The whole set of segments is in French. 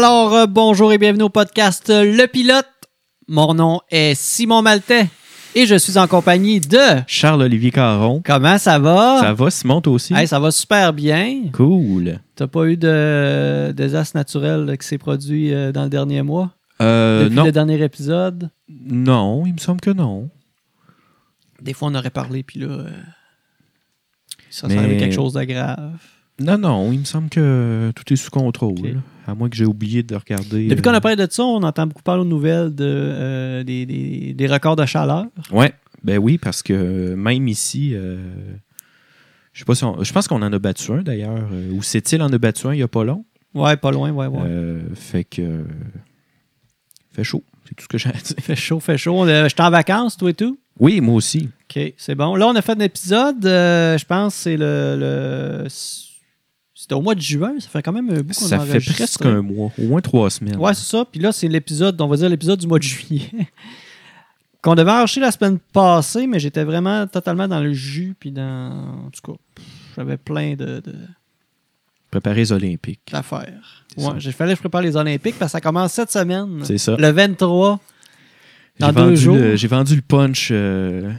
Alors, euh, bonjour et bienvenue au podcast euh, Le Pilote. Mon nom est Simon Maltais et je suis en compagnie de... Charles-Olivier Caron. Comment ça va? Ça va, Simon, toi aussi? Hey, ça va super bien. Cool. T'as pas eu de désastre naturel qui s'est produit euh, dans le dernier mois? Euh, Depuis non. le dernier épisode? Non, il me semble que non. Des fois, on aurait parlé, puis là... euh, ça Mais- serait quelque chose de grave. Non, non, il me semble que tout est sous contrôle. Ok. À moins que j'ai oublié de regarder. Depuis euh, qu'on a parlé de ça, on entend beaucoup parler aux nouvelles de, euh, des, des- des records de chaleur. Ouais, ben oui, parce que même ici, euh, je sais pas si on- je pense qu'on en a battu un d'ailleurs. euh, Ou c'est-il en a battu un il y a pas long? Ouais, pas loin, ouais, ouais. Euh, fait que. euh, fait chaud, c'est tout ce que j'ai à dire. Fait chaud, fait chaud. Euh, J'étais en vacances, toi et tout? Oui, moi aussi. OK, c'est bon. Là, on a fait un épisode, euh, je pense que c'est le... le- C'était au mois de juin, ça fait quand même un bout qu'on Ça fait presque un mois, au moins trois semaines. Ouais, c'est ça. Puis là, c'est l'épisode, on va dire l'épisode du mois de juillet. Qu'on devait enregistrer la semaine passée, mais j'étais vraiment totalement dans le jus, puis dans... En tout cas, j'avais plein de... de- Préparer les Olympiques. d'affaires. C'est Ouais, j'ai fallu que je prépare les Olympiques parce que ça commence cette semaine. C'est ça. Le 23. J'ai dans deux vendu jours. le- J'ai vendu le punch, euh,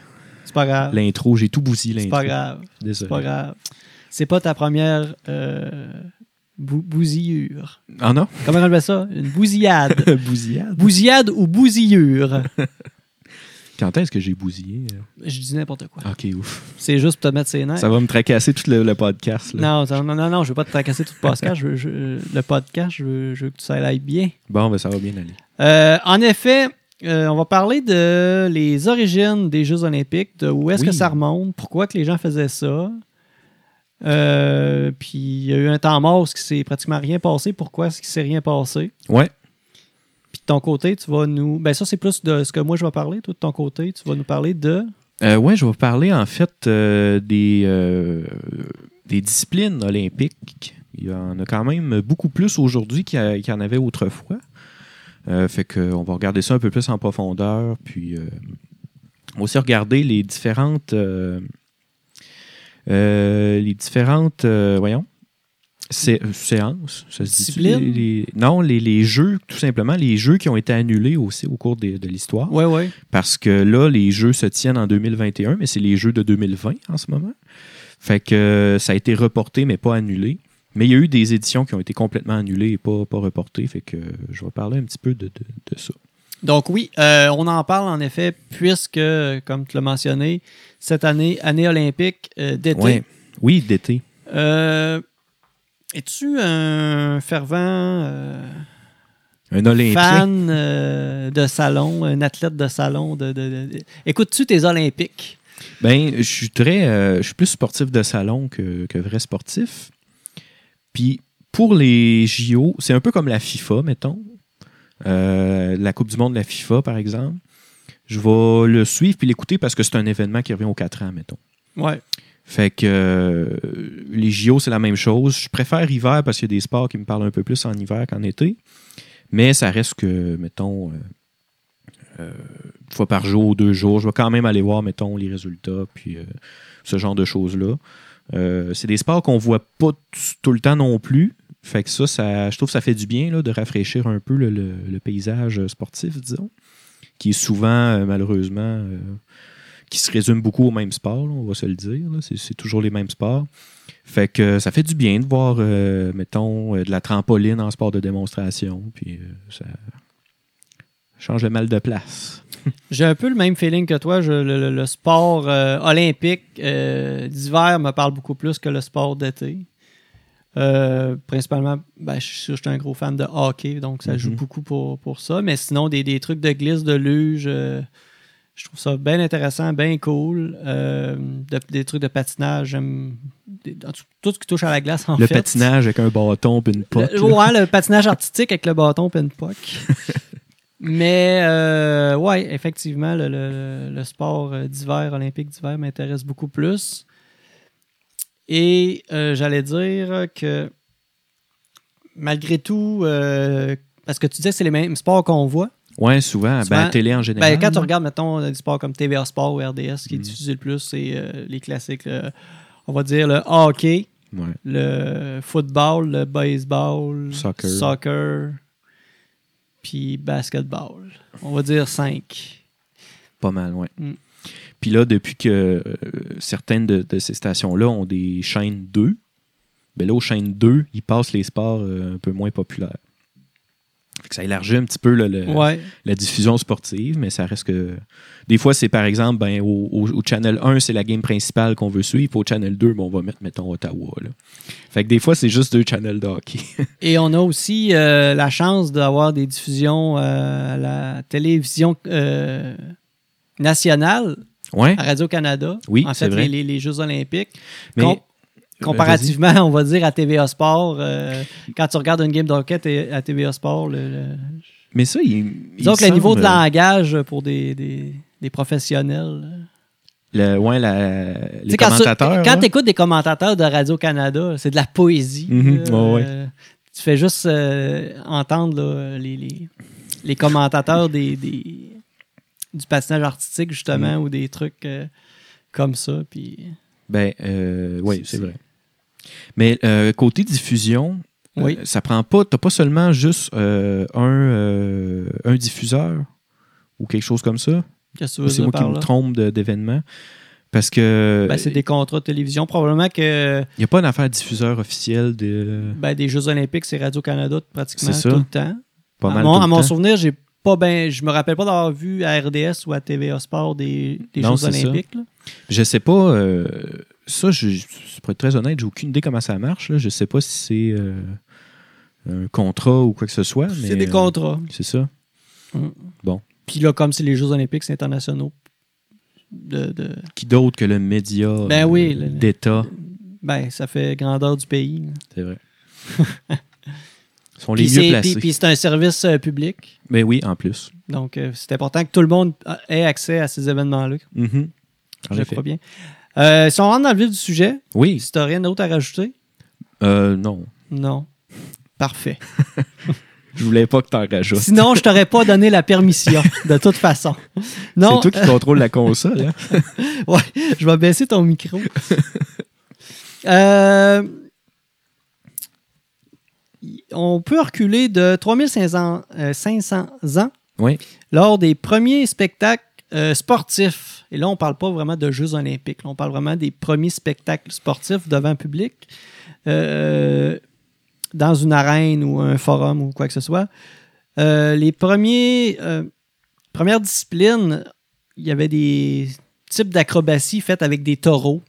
C'est pas grave. l'intro, j'ai tout bousillé C'est l'intro. pas grave. C'est Désolé. pas grave. C'est pas ta première euh, bou- bousillure. Ah non? Comment on appelle ça? Une bousillade. Bousillade. bousillade ou bousillure? Quand est-ce que j'ai bousillé? euh? Je dis n'importe quoi. Ok, ouf. C'est juste pour te mettre ses nerfs. Ça va me tracasser tout le, le podcast. là. Non, non, non, non, je veux pas te tracasser tout le podcast. Je veux- je- le podcast, je veux, je veux que ça aille bien. Bon, ben ça va bien aller. Euh, en effet, euh, on va parler de les origines des Jeux olympiques, de où est-ce Oui. que ça remonte, pourquoi que les gens faisaient ça. Euh, puis il y a eu un temps mort où il s'est pratiquement rien passé. Pourquoi est-ce qu'il s'est rien passé? Ouais. Puis de ton côté, tu vas nous... Ben ça, c'est plus de ce que moi je vais parler. Toi, de ton côté, tu vas nous parler de... Euh, ouais, je vais vous parler en fait euh, des, euh, des disciplines olympiques. Il y en a quand même beaucoup plus aujourd'hui qu'il y, en avait autrefois. Fait qu'on va regarder ça un peu plus en profondeur. Puis aussi regarder les différentes. Euh, les différentes. euh, voyons. sé- euh, séances, ça se dit Disciplines? les, Non, les, les jeux, tout simplement, les jeux qui ont été annulés aussi au cours des- de l'histoire. Ouais, ouais. Parce que là, les jeux se tiennent en 2021, mais c'est les jeux de 2020 en ce moment. Fait que ça a été reporté, mais pas annulé. Mais il y a eu des éditions qui ont été complètement annulées et pas, pas reportées. Fait que je vais parler un petit peu de, de- de ça. Donc oui, euh, on en parle en effet, puisque, comme tu l'as mentionné, cette année, année olympique euh, d'été. Ouais. Oui, d'été. Euh, Es-tu un fervent euh, Un Olympien. fan de salon, un athlète de salon? De, de- de- de- Écoutes-tu tes Olympiques? Ben, je suis très. je suis plus sportif de salon que, que vrai sportif. Puis pour les JO, c'est un peu comme la FIFA, mettons. Euh, la Coupe du Monde de la FIFA, par exemple. Je vais le suivre puis l'écouter parce que c'est un événement qui revient aux 4 ans, mettons. Ouais. Fait que euh, les JO, c'est la même chose. Je préfère hiver parce qu'il y a des sports qui me parlent un peu plus en hiver qu'en été. Mais ça reste que, mettons, euh, euh, une fois par jour ou deux jours, je vais quand même aller voir, mettons, les résultats, puis euh, ce genre de choses-là. Euh, c'est des sports qu'on voit pas tout le temps non plus. Fait que ça, ça je trouve que ça fait du bien là, de rafraîchir un peu le, le- le paysage sportif, disons, qui est souvent, euh, malheureusement, euh, qui se résume beaucoup au même sport, on va se le dire. C'est, toujours les mêmes sports. Fait que ça fait du bien de voir, euh, mettons, de la trampoline en sport de démonstration. Puis ça change le mal de place. J'ai un peu le même feeling que toi. Le, sport olympique d'hiver me parle beaucoup plus que le sport d'été. Euh, principalement, ben, je suis sûr que je suis un gros fan de hockey, donc ça joue Mhm. beaucoup pour, pour ça. Mais sinon, des, des trucs de glisse, de luge, euh, je trouve ça bien intéressant, bien cool. Euh, de- des trucs de patinage, j'aime tout, ce qui touche à la glace, en le fait. patinage avec un bâton puis une pote. Le, ouais, le patinage artistique avec le bâton et une puck. Mais, ouais, effectivement, le, le- le sport d'hiver, olympique d'hiver, m'intéresse beaucoup plus. Et euh, j'allais dire que, malgré tout, euh, parce que tu disais que c'est les mêmes sports qu'on voit. Ouais, souvent, Souvent, ben, télé en général. Ben, quand tu regardes, mettons, des sports comme TVA Sport ou RDS, qui est Mhm. diffusé le plus, c'est euh, les classiques. le- on va dire le hockey, Ouais. le football, le baseball, Soccer. soccer, puis basketball. On va dire 5. Pas mal, ouais. Mm. Puis là, depuis que euh, certaines de, de ces stations-là ont des chaînes 2, ben là, aux chaînes 2, ils passent les sports euh, un peu moins populaires. Fait que ça élargit un petit peu là, le- Ouais. la diffusion sportive, mais ça reste que. Des fois, c'est par exemple, ben, au, au- au Channel 1, c'est la game principale qu'on veut suivre. Au Channel 2, ben, on va mettre, mettons, Ottawa. Là. Fait que des fois, c'est juste deux channels de hockey. Et on a aussi euh, la chance d'avoir des diffusions euh, à la télévision euh, nationale, ouais. à Radio-Canada. Oui, en fait, vrai. les, les- Jeux olympiques. Mais, Com- comparativement, on va dire, à TVA Sport, euh, quand tu regardes une game de hockey à TVA Sport, le- le- mais ça, il. il disons que le niveau de langage pour des, des- des professionnels. Le, ouais, la, Tu les quand tu- commentateurs. Quand là. tu écoutes des commentateurs de Radio-Canada, c'est de la poésie. Mhm, là. ouais, ouais. Euh, tu fais juste euh, entendre là, les, les, les commentateurs des, des- du patinage artistique, justement, Mhm. ou des trucs euh, comme ça. Puis, Ben, euh, oui, C'est- vrai. Mais euh, côté diffusion, euh, Oui. ça prend pas. T'as pas seulement juste un, un diffuseur ou quelque chose comme ça? qu'est-ce que C'est moi qui me trompe d'événements. Parce que Ben, c'est des contrats de télévision. Probablement que il n'y a pas d'affaire diffuseur officiel de ben, des Jeux olympiques, c'est Radio-Canada pratiquement tout le temps. pas à mal mon, tout le à mon souvenir, j'ai pas ben, je me rappelle pas d'avoir vu à RDS ou à TVA Sport des, des Non, Jeux olympiques. là. Je sais pas. euh, ça, je, pour être très honnête, j'ai aucune idée comment ça marche. Là. Je sais pas si c'est euh, un contrat ou quoi que ce soit. C'est des euh, contrats. c'est ça. Puis là, comme c'est les Jeux olympiques, c'est internationaux. De, de- Qui d'autre que le média Ben oui, d'État, ben, ça fait grandeur du pays. c'est vrai. Sont Puis les mieux c'est- placés. puis- puis c'est un service euh, public. Mais oui, en plus. Donc, euh, c'est important que tout le monde ait accès à ces événements-là. Mhm. En Je crois bien. Euh, si on rentre dans le vif du sujet, Oui. si tu rien d'autre à rajouter, Euh, non. non. Parfait. Je voulais pas que t'en rajoutes. Sinon, je t'aurais pas donné la permission, de toute façon. Non, C'est toi qui contrôle la console. Hein? Ouais, je vais baisser ton micro. Euh, on peut reculer de 3500 euh, 500 ans Oui. lors des premiers spectacles euh, sportifs. Et là, on ne parle pas vraiment de Jeux olympiques. Là, on parle vraiment des premiers spectacles sportifs devant public, euh, dans une arène ou un forum ou quoi que ce soit. Les premiers, premières disciplines, il y avait des types d'acrobatie faites avec des taureaux.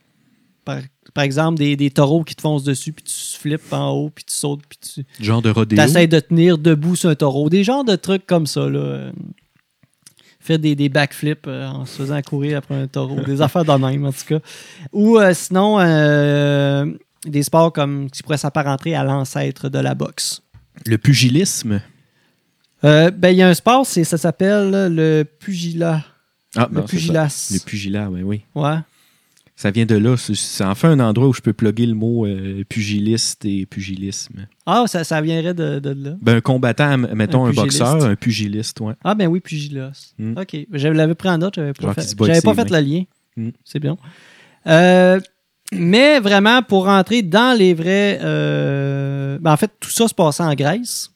Par, par exemple, des, des taureaux qui te foncent dessus, puis tu flippes en haut, puis tu sautes, puis tu Genre de rodéo. essaies de tenir debout sur un taureau. Des genres de trucs comme ça. Là. Faire des, des backflips euh, en se faisant courir après un taureau. des affaires de même, en tout cas. Ou euh, sinon, euh, des sports comme qui pourraient s'apparenter à l'ancêtre de la boxe. Le pugilisme? Euh, ben, il y a un sport, c'est, ça s'appelle le pugilat. Ah, Le non, pugilas. Le pugilat, oui, oui. Ouais. Ça vient de là. C'est- enfin un endroit où je peux plugger le mot euh, pugiliste et pugilisme. Ah, ça, ça viendrait de, de là. Ben, un combattant, mettons Un un, pugiliste. boxeur, un pugiliste, ouais. Ah, ben oui, pugilas. Hmm. OK. Je l'avais pris en note, j'avais pas Genre fait, j'avais pas fait le lien. Hmm. C'est bien. Euh, mais vraiment, pour rentrer dans les vrais. euh, ben, en fait, tout ça se passait en Grèce.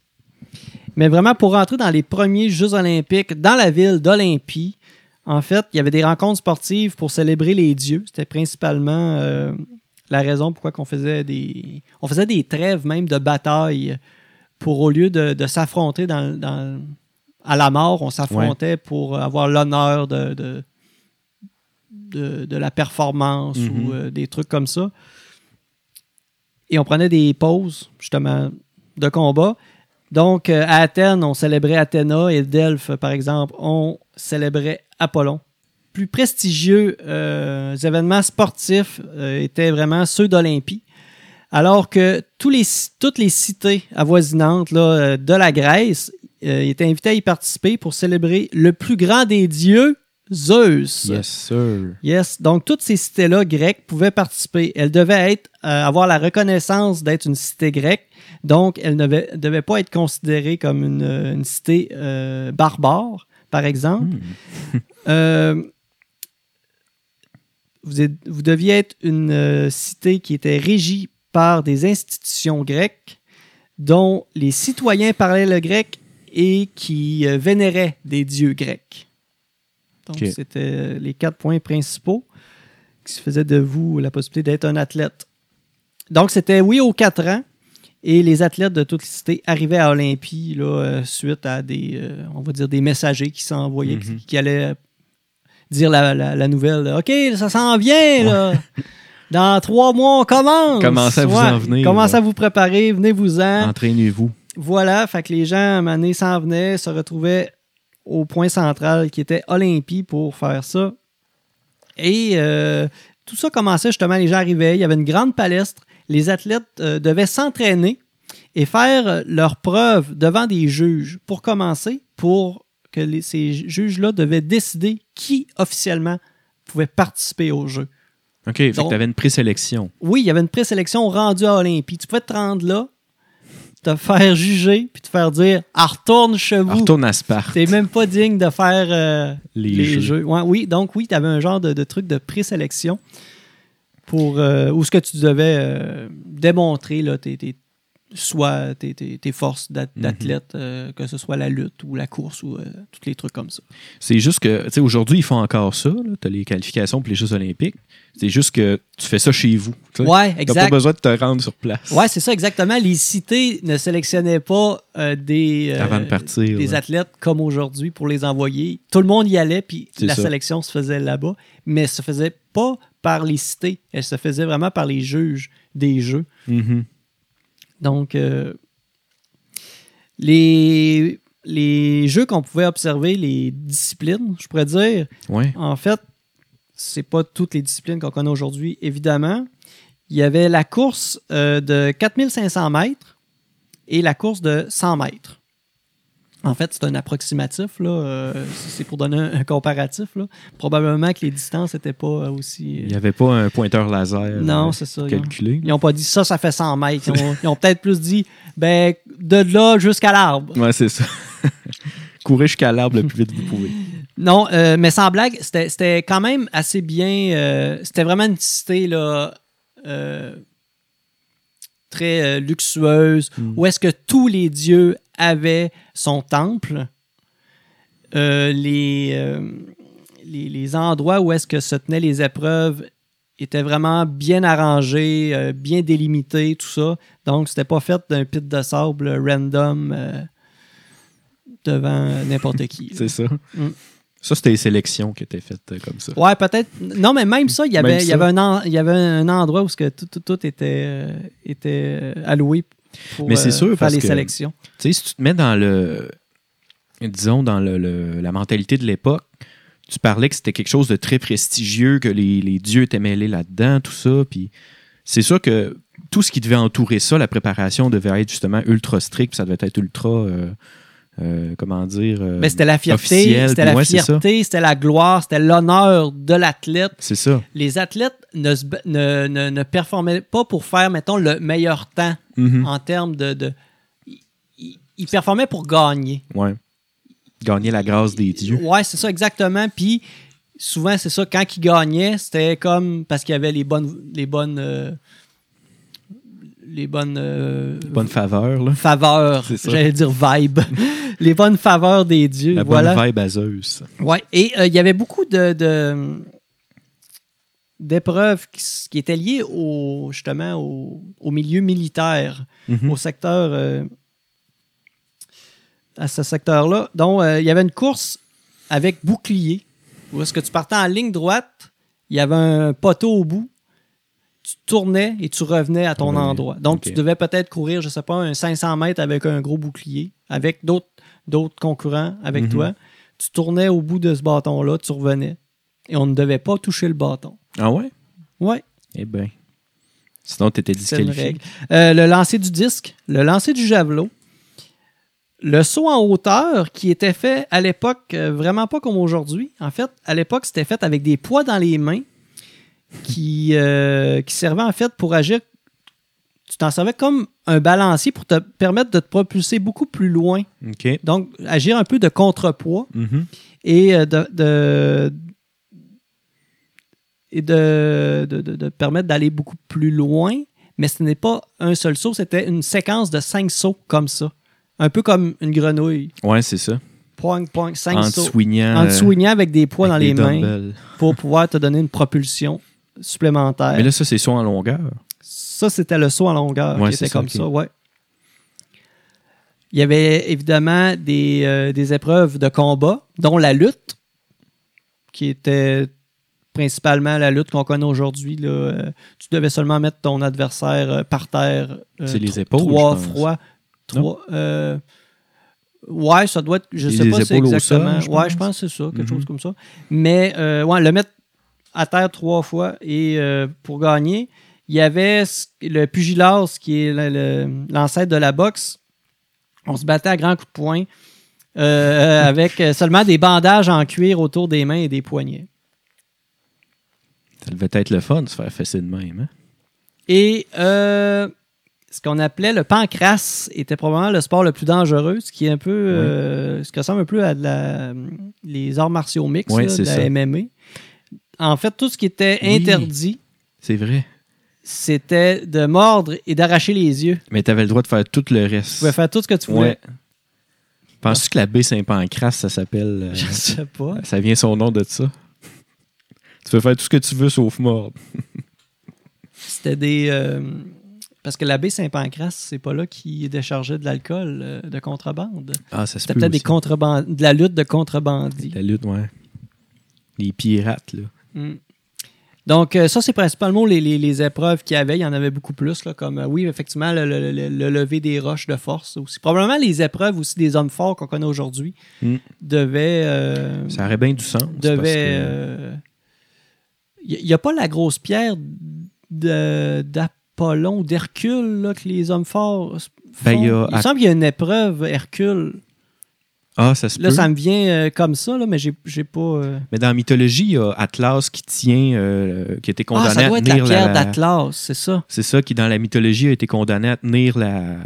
Mais vraiment, pour rentrer dans les premiers Jeux olympiques dans la ville d'Olympie, en fait, il y avait des rencontres sportives pour célébrer les dieux. C'était principalement euh, la raison pourquoi on faisait des. On faisait des trêves même de bataille pour au lieu de, de s'affronter dans, dans- à la mort, on s'affrontait pour avoir l'honneur de, de, de, de la performance ou euh, des trucs comme ça. Et on prenait des pauses, justement, de combat. Donc, euh, à Athènes, on célébrait Athéna et Delphes, par exemple, on célébrait Apollon. Plus prestigieux euh, événements sportifs euh, étaient vraiment ceux d'Olympie. Alors que tous les, toutes les cités avoisinantes là, euh, de la Grèce étaient invitées à y participer pour célébrer le plus grand des dieux, Zeus. Yes, sir. Yes. Donc, toutes ces cités-là grecques pouvaient participer. Elles devaient être, euh, avoir la reconnaissance d'être une cité grecque. Donc, elles ne devaient, devaient pas être considérées comme une, une cité euh, barbare, par exemple. Hmm. Euh, vous, êtes- vous deviez être une euh, cité qui était régie par des institutions grecques dont les citoyens parlaient le grec et qui euh, vénéraient des dieux grecs. Donc, c'était les quatre points principaux qui faisaient de vous la possibilité d'être un athlète. Donc, c'était oui aux quatre ans. Et les athlètes de toute les cités arrivaient à Olympie là, euh, suite à des, euh, on va dire, des messagers qui s'envoyaient, qui, Mhm. qui allaient dire la, la- la nouvelle. là, OK, ça s'en vient, là. Dans trois mois, on commence. Commencez à vous en venir, Commencez à vous préparer, venez-vous-en. Entraînez-vous. Voilà, fait que les gens, à un moment donné, s'en venaient, se retrouvaient au point central qui était Olympie pour faire ça. Et euh, tout ça commençait justement, les gens arrivaient, il y avait une grande palestre, les athlètes euh, devaient s'entraîner et faire euh, leurs preuves devant des juges pour commencer, pour que les- ces juges-là devaient décider qui officiellement pouvait participer au jeu. OK, tu avais une présélection. Oui, il y avait une présélection rendue à Olympie. Tu pouvais te rendre là, te faire juger, puis te faire dire Ah, retourne chez vous. Retourne à Sparte. T'es même pas digne de faire euh, Les les, jeux. jeux. Ouais, oui, donc oui, tu avais un genre de, de truc de présélection pour euh, où ce que tu devais euh, démontrer là, tes, tes- soit tes, tes- tes forces Mhm. d'athlète, euh, que ce soit la lutte ou la course ou euh, tous les trucs comme ça. C'est juste que, tu sais, aujourd'hui, ils font encore ça. Tu as les qualifications pour les Jeux Olympiques. C'est juste que tu fais ça chez vous. tu sais. Ouais, T'as pas exact. besoin de te rendre sur place. Ouais, c'est ça exactement. Les cités ne sélectionnaient pas euh, des, euh, Avant de partir, des ouais. athlètes comme aujourd'hui pour les envoyer. Tout le monde y allait, puis la ça. sélection se faisait là-bas, mais se faisait pas par les cités. Elle se faisait vraiment par les juges des jeux. Mhm. Donc, euh, les, les jeux qu'on pouvait observer, les disciplines, je pourrais dire, Ouais. en fait, c'est pas toutes les disciplines qu'on connaît aujourd'hui, évidemment. Il y avait la course euh, de 4500 mètres et la course de 100 mètres. En fait, c'est un approximatif, là. euh, c'est pour donner un, un comparatif. Là. Probablement que les distances n'étaient pas aussi. Il n'y avait pas un pointeur laser non, euh, c'est ça. Calculé. Ils n'ont pas dit ça, ça fait 100 mètres. Ils ont, peut-être plus dit, ben, de là jusqu'à l'arbre. Ouais, c'est ça. Courez jusqu'à l'arbre le plus vite que vous pouvez. Non, euh, mais sans blague, c'était c'était quand même assez bien. euh, c'était vraiment une cité là, euh, très euh, luxueuse, Mm. où est-ce que tous les dieux avaient son temple. Euh, les, euh, les, les endroits où est-ce que se tenaient les épreuves étaient vraiment bien arrangés, euh, bien délimités, tout ça. Donc, c'était pas fait d'un pit de sable random euh, devant n'importe qui. C'est ça. Mm. Ça, c'était les sélections qui étaient faites comme ça. Ouais, peut-être. Non, mais même ça, il y avait, il y avait, un, en- il y avait un endroit où ce que tout, tout, tout était, euh, était alloué pour Mais c'est euh, sûr, faire parce les que- sélections. Tu sais, si tu te mets dans le. Disons, dans le, le- la mentalité de l'époque, tu parlais que c'était quelque chose de très prestigieux, que les, les dieux étaient mêlés là-dedans, tout ça. Puis c'est sûr que tout ce qui devait entourer ça, la préparation devait être justement ultra strict, puis ça devait être ultra. euh, euh, comment dire. euh, Mais c'était la fierté, c'était la ouais, fierté, c'était la gloire, c'était l'honneur de l'athlète. C'est ça. Les athlètes ne, ne, ne, ne performaient pas pour faire, mettons, le meilleur temps Mhm. en termes de. de ils- ils, performaient pour gagner. Ouais. Gagner la grâce des dieux. Ouais, c'est ça, exactement. Puis souvent, c'est ça, quand ils gagnaient, c'était comme parce qu'il y avait les bonnes. Les bonnes. euh, les bonnes. euh, Bonne faveur, là. faveurs. C'est ça. J'allais dire vibe. les bonnes faveurs des dieux. La voilà. bonne vibe à Zeus. Ouais. Et euh, il y avait beaucoup de. d'épreuves qui, étaient liées au, justement au, au milieu militaire, Mhm. au secteur euh, à ce secteur-là. Donc, il y avait une course avec bouclier, où est-ce que tu partais en ligne droite, il y avait un poteau au bout, tu tournais et tu revenais à ton endroit. Donc, tu devais peut-être courir, je sais pas, un 500 mètres avec un gros bouclier, avec d'autres d'autres concurrents avec Mhm. toi. Tu tournais au bout de ce bâton-là, tu revenais. Et on ne devait pas toucher le bâton. Ah ouais? Ouais, Eh bien. Sinon, tu étais disqualifié. Euh, le lancer du disque, le lancer du javelot, le saut en hauteur qui était fait à l'époque, euh, vraiment pas comme aujourd'hui. En fait, à l'époque, c'était fait avec des poids dans les mains qui, euh, qui servaient en fait pour agir. Tu t'en servais comme un balancier pour te permettre de te propulser beaucoup plus loin. Donc, agir un peu de contrepoids Mhm. et euh, de, de- et de, de, de- de permettre d'aller beaucoup plus loin, mais ce n'est pas un seul saut, c'était une séquence de cinq sauts comme ça. Un peu comme une grenouille. Ouais, c'est ça. Poing, poing, cinq En sauts. soignant. En te soignant avec des poids dans les mains dumbbells. pour pouvoir te donner une propulsion supplémentaire. Mais là, ça, c'est saut en longueur. Ça, c'était le saut en longueur Ouais, qui c'est était ça, comme ça, ouais. Il y avait évidemment des, euh, des épreuves de combat, dont la lutte, qui était principalement la lutte qu'on connaît aujourd'hui. là. Euh, Tu devais seulement mettre ton adversaire euh, par terre. C'est les épaules, Trois fois. Trois, ouais, ça doit être. Je Les sais pas c'est au exactement. sol, je ouais, pense. je pense que c'est ça, quelque Mhm. chose comme ça. Mais euh, ouais, le mettre à terre trois fois et euh, pour gagner, il y avait le pugilat, ce qui est l'ancêtre de la boxe. On se battait à grands coups de poing euh, avec euh, seulement des bandages en cuir autour des mains et des poignets. Ça devait être le fun de se faire fesser de même. Hein? Et euh, ce qu'on appelait le pancrace était probablement le sport le plus dangereux, ce qui est un peu, euh, ce qui ressemble un peu à de la- les arts martiaux mixtes, là, de la ça. MMA. En fait, tout ce qui était Oui. interdit, C'est vrai. c'était de mordre et d'arracher les yeux. Mais tu avais le droit de faire tout le Tu reste. pouvais faire tout ce que tu voulais. Ouais. Penses-tu que la baie Saint-Pancras, ça s'appelle. euh, Je sais pas. ça vient son nom de ça? Tu peux faire tout ce que tu veux sauf mordre. C'était des. euh, parce que l'abbé Saint-Pancras, c'est pas là qui déchargeait de l'alcool euh, de contrebande. Ah, ça se C'était peut. peut-être des contreband- de la lutte de contrebandiers. La lutte, ouais. Les pirates, là. Mm. Donc, euh, ça, c'est principalement les, les- les épreuves qu'il y avait. Il y en avait beaucoup plus, là, comme, euh, oui, effectivement, le, le- le- le lever des roches de force aussi. Probablement les épreuves aussi des hommes forts qu'on connaît aujourd'hui Mm. devaient. euh, Ça aurait bien du sens. devaient. Il n'y a, pas la grosse pierre d'Apollon ou d'Hercule que les hommes forts. font. Ben, il me semble qu'il y a une épreuve Hercule. Ah, ça se Là, peut. ça me vient euh, comme ça, là, mais j'ai j'ai pas. euh, Mais dans la mythologie, il y a Atlas qui tient, euh, qui a été Ah, condamné ça doit à être la tenir pierre la. d'Atlas, c'est ça. C'est ça qui, dans la mythologie, a été condamné à tenir la,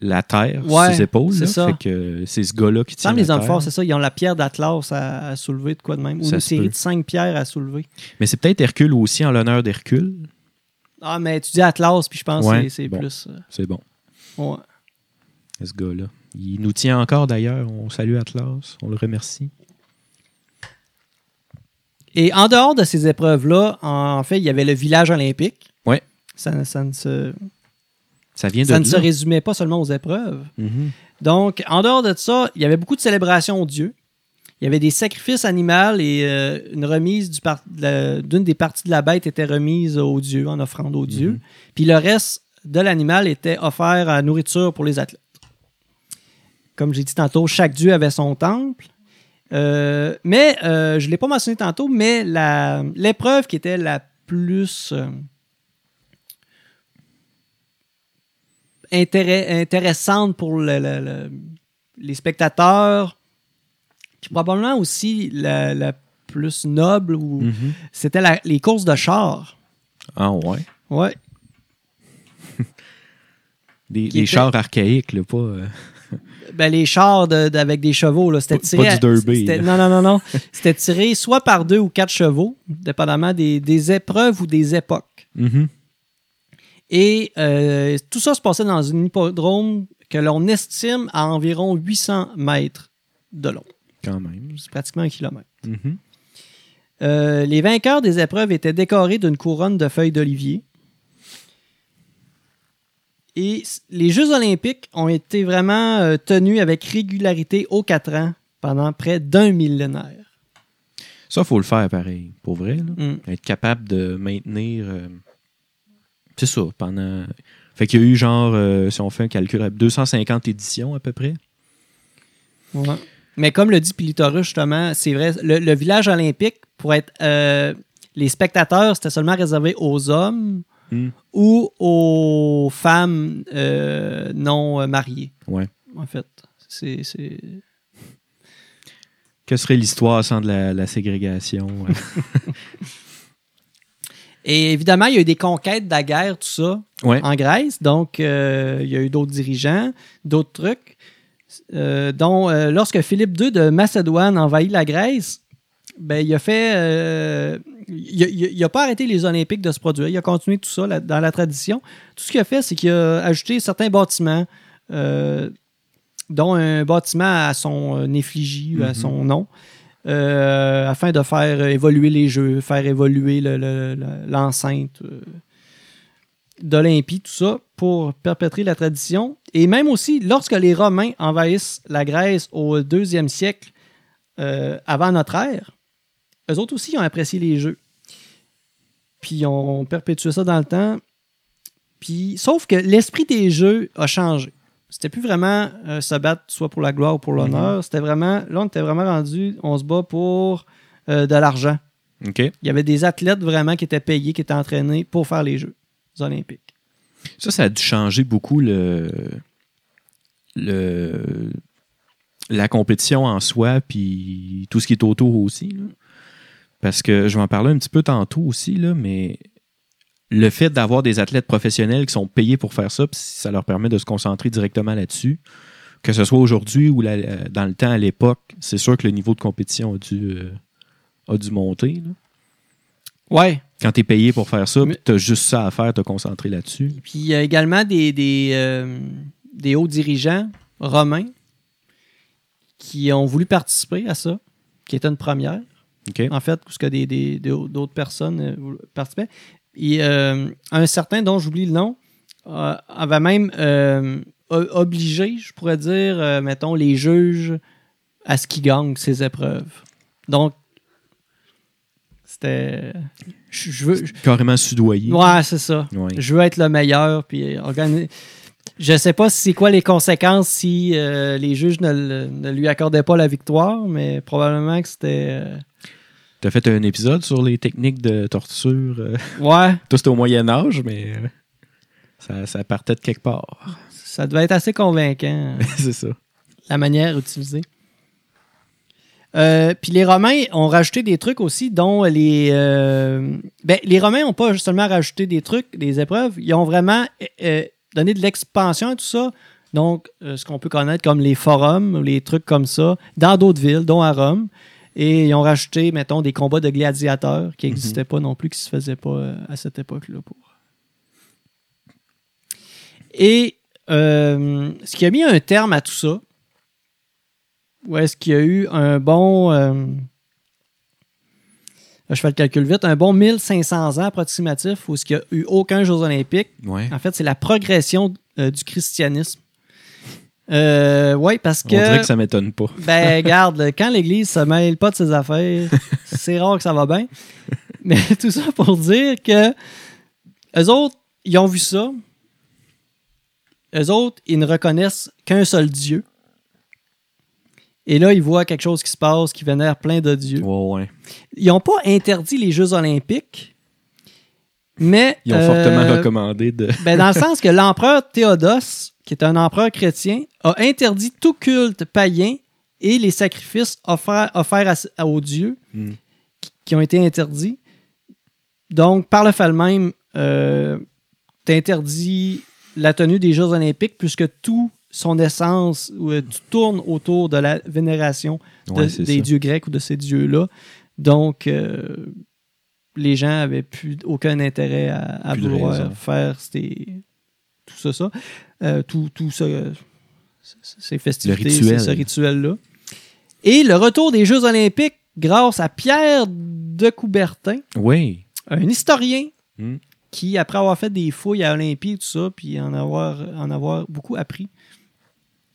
la terre sur Ouais, ses épaules. c'est là. ça. Fait que c'est ce gars-là qui tient la les hommes terre. forts, c'est ça. Ils ont la pierre d'Atlas à, à soulever de quoi de même. Ou Ça une se série peut. de cinq pierres à soulever. Mais c'est peut-être Hercule aussi en l'honneur d'Hercule. Ah, mais tu dis Atlas, puis je pense Ouais, que c'est- c'est bon. plus. euh, C'est bon, ouais. ce gars-là. Il nous tient encore d'ailleurs. On salue Atlas. On le remercie. Et en dehors de ces épreuves-là, en, fait, il y avait le village olympique. Ouais. Ça, ça ne, se, Ça vient de ça ne se résumait pas seulement aux épreuves. Mhm. Donc, en dehors de ça, il y avait beaucoup de célébrations aux dieux. Il y avait des sacrifices animaux et euh, une remise par- de d'une des parties de la bête était remise aux dieux, en offrande aux dieux. Mhm. Puis le reste de l'animal était offert à nourriture pour les athlètes. Comme j'ai dit tantôt, chaque dieu avait son temple. Euh, mais euh, je ne l'ai pas mentionné tantôt, mais l'épreuve qui était la plus euh, intéressante pour le- le- le- les spectateurs, puis probablement aussi la, la plus noble, ou Mhm. c'était les courses de chars. Ah ouais. Ouais. Des, chars archaïques, là, pas. Ben, les chars de- de- avec des chevaux, là, c'était tiré. pas du à- derby, c'était- là. Non, non, non, non. C'était tiré soit par deux ou quatre chevaux, dépendamment des, des épreuves ou des époques. mhm. Et euh, tout ça se passait dans une hippodrome que l'on estime à environ 800 mètres de long. Quand même. C'est pratiquement un kilomètre. Mhm. Euh, les vainqueurs des épreuves étaient décorés d'une couronne de feuilles d'olivier. Et les Jeux olympiques ont été vraiment euh, tenus avec régularité aux quatre ans pendant près d'un millénaire. Ça, faut le faire pareil, pour vrai. là. Mm. Être capable de maintenir. euh, c'est ça, pendant. Fait qu'il y a eu genre, euh, si on fait un calcul, 250 éditions à peu près. Ouais. Mais comme le dit Pilitorus, justement, c'est vrai, le, le village olympique, pour être. euh, les spectateurs, c'était seulement réservé aux hommes Mm. ou aux femmes euh, non euh, mariées, Ouais. en fait. C'est. Que serait l'histoire sans de la, la ségrégation? Et évidemment, il y a eu des conquêtes de la guerre, tout ça, ouais. en Grèce. Donc, euh, il y a eu d'autres dirigeants, d'autres trucs. euh, dont, euh, lorsque Philippe II de Macédoine envahit la Grèce, ben, il a fait. euh, il n'a pas arrêté les Olympiques de se produire. Il a continué tout ça là- dans la tradition. Tout ce qu'il a fait, c'est qu'il a ajouté certains bâtiments, euh, dont un bâtiment à son euh, effigie, à Mhm. son nom, euh, afin de faire évoluer les jeux, faire évoluer le- le- le- l'enceinte d'Olympie, tout ça, pour perpétrer la tradition. Et même aussi, lorsque les Romains envahissent la Grèce au deuxième siècle euh, avant notre ère, eux autres aussi ont apprécié les jeux. Puis ils ont perpétué ça dans le temps. Puis, sauf que l'esprit des jeux a changé. C'était plus vraiment euh, se battre soit pour la gloire ou pour l'honneur. C'était vraiment, là, on était vraiment rendu, on se bat pour euh, de l'argent. Il y avait des athlètes vraiment qui étaient payés, qui étaient entraînés pour faire les Jeux olympiques. Ça, ça a dû changer beaucoup le, le, la compétition en soi, puis tout ce qui est autour aussi. là. Parce que je vais en parler un petit peu tantôt aussi, là, mais le fait d'avoir des athlètes professionnels qui sont payés pour faire ça, ça leur permet de se concentrer directement là-dessus, que ce soit aujourd'hui ou la- euh, dans le temps à l'époque, c'est sûr que le niveau de compétition a dû, euh, a dû monter. là. Ouais. Quand tu es payé pour faire ça, tu as juste ça à faire, te concentrer là-dessus. Puis il y a également des, des, euh, des hauts dirigeants romains qui ont voulu participer à ça, qui était une première. En fait, parce que des, des- d'autres personnes euh, participaient. Et euh, un certain, dont j'oublie le nom, euh, avait même obligé, je pourrais dire, mettons, les juges à ce qu'ils gagnent ces épreuves. Donc, c'était. Je, je veux. je- Carrément soudoyé. ouais, c'est ça. Ouais. Je veux être le meilleur, puis organiser. Je sais pas c'est quoi les conséquences si euh, les juges ne, ne lui accordaient pas la victoire, mais probablement que c'était. euh, Tu as fait un épisode sur les techniques de torture. euh, Ouais, Tout c'était au Moyen Âge, mais euh, ça, ça partait de quelque part. Ça devait être assez convaincant, c'est ça. la manière utilisée. Euh, Puis les Romains ont rajouté des trucs aussi, dont les. euh, ben, les Romains n'ont pas seulement rajouté des trucs, des épreuves, ils ont vraiment euh, donné de l'expansion à tout ça. Donc, ce qu'on peut connaître comme les forums, ou les trucs comme ça, dans d'autres villes, dont à Rome. Et ils ont rajouté, mettons, des combats de gladiateurs qui n'existaient pas non plus, qui ne se faisaient pas euh, à cette époque-là. Pour... Et euh, ce qui a mis un terme à tout ça, ou est-ce qu'il y a eu un bon. euh, je fais le calcul vite, un bon 1500 ans approximatif où il n'y a eu aucun Jeux olympiques. Ouais. En fait, c'est la progression euh, du christianisme. Euh, oui, parce que. On dirait que ça m'étonne pas. Ben, regarde, quand l'Église se mêle pas de ses affaires, c'est rare que ça va bien. Mais tout ça pour dire que eux autres, ils ont vu ça. Eux autres, ils ne reconnaissent qu'un seul Dieu. Et là, ils voient quelque chose qui se passe, qui vénère plein de dieux. Ouais, ouais. Ils n'ont pas interdit les Jeux olympiques, mais... Ils ont euh, fortement recommandé de. ben, dans le sens que l'empereur Théodose, qui est un empereur chrétien, a interdit tout culte païen et les sacrifices offerts, offerts à- aux dieux Hmm. qui, qui ont été interdits. Donc, par le fait même, euh, t'interdis la tenue des Jeux olympiques puisque tout son essence euh, tout tourne autour de la vénération de- Ouais, c'est des ça. dieux grecs ou de ces dieux-là. Donc, euh, les gens avaient plus aucun intérêt à, vouloir faire ces- tout ça, ça. Euh, tout, tout ça, euh, c- c- ces festivités, rituel. ce rituel-là. Et le retour des Jeux olympiques grâce à Pierre de Coubertin, Oui. un historien Hmm. qui, après avoir fait des fouilles à Olympie et tout ça, puis en avoir, en avoir beaucoup appris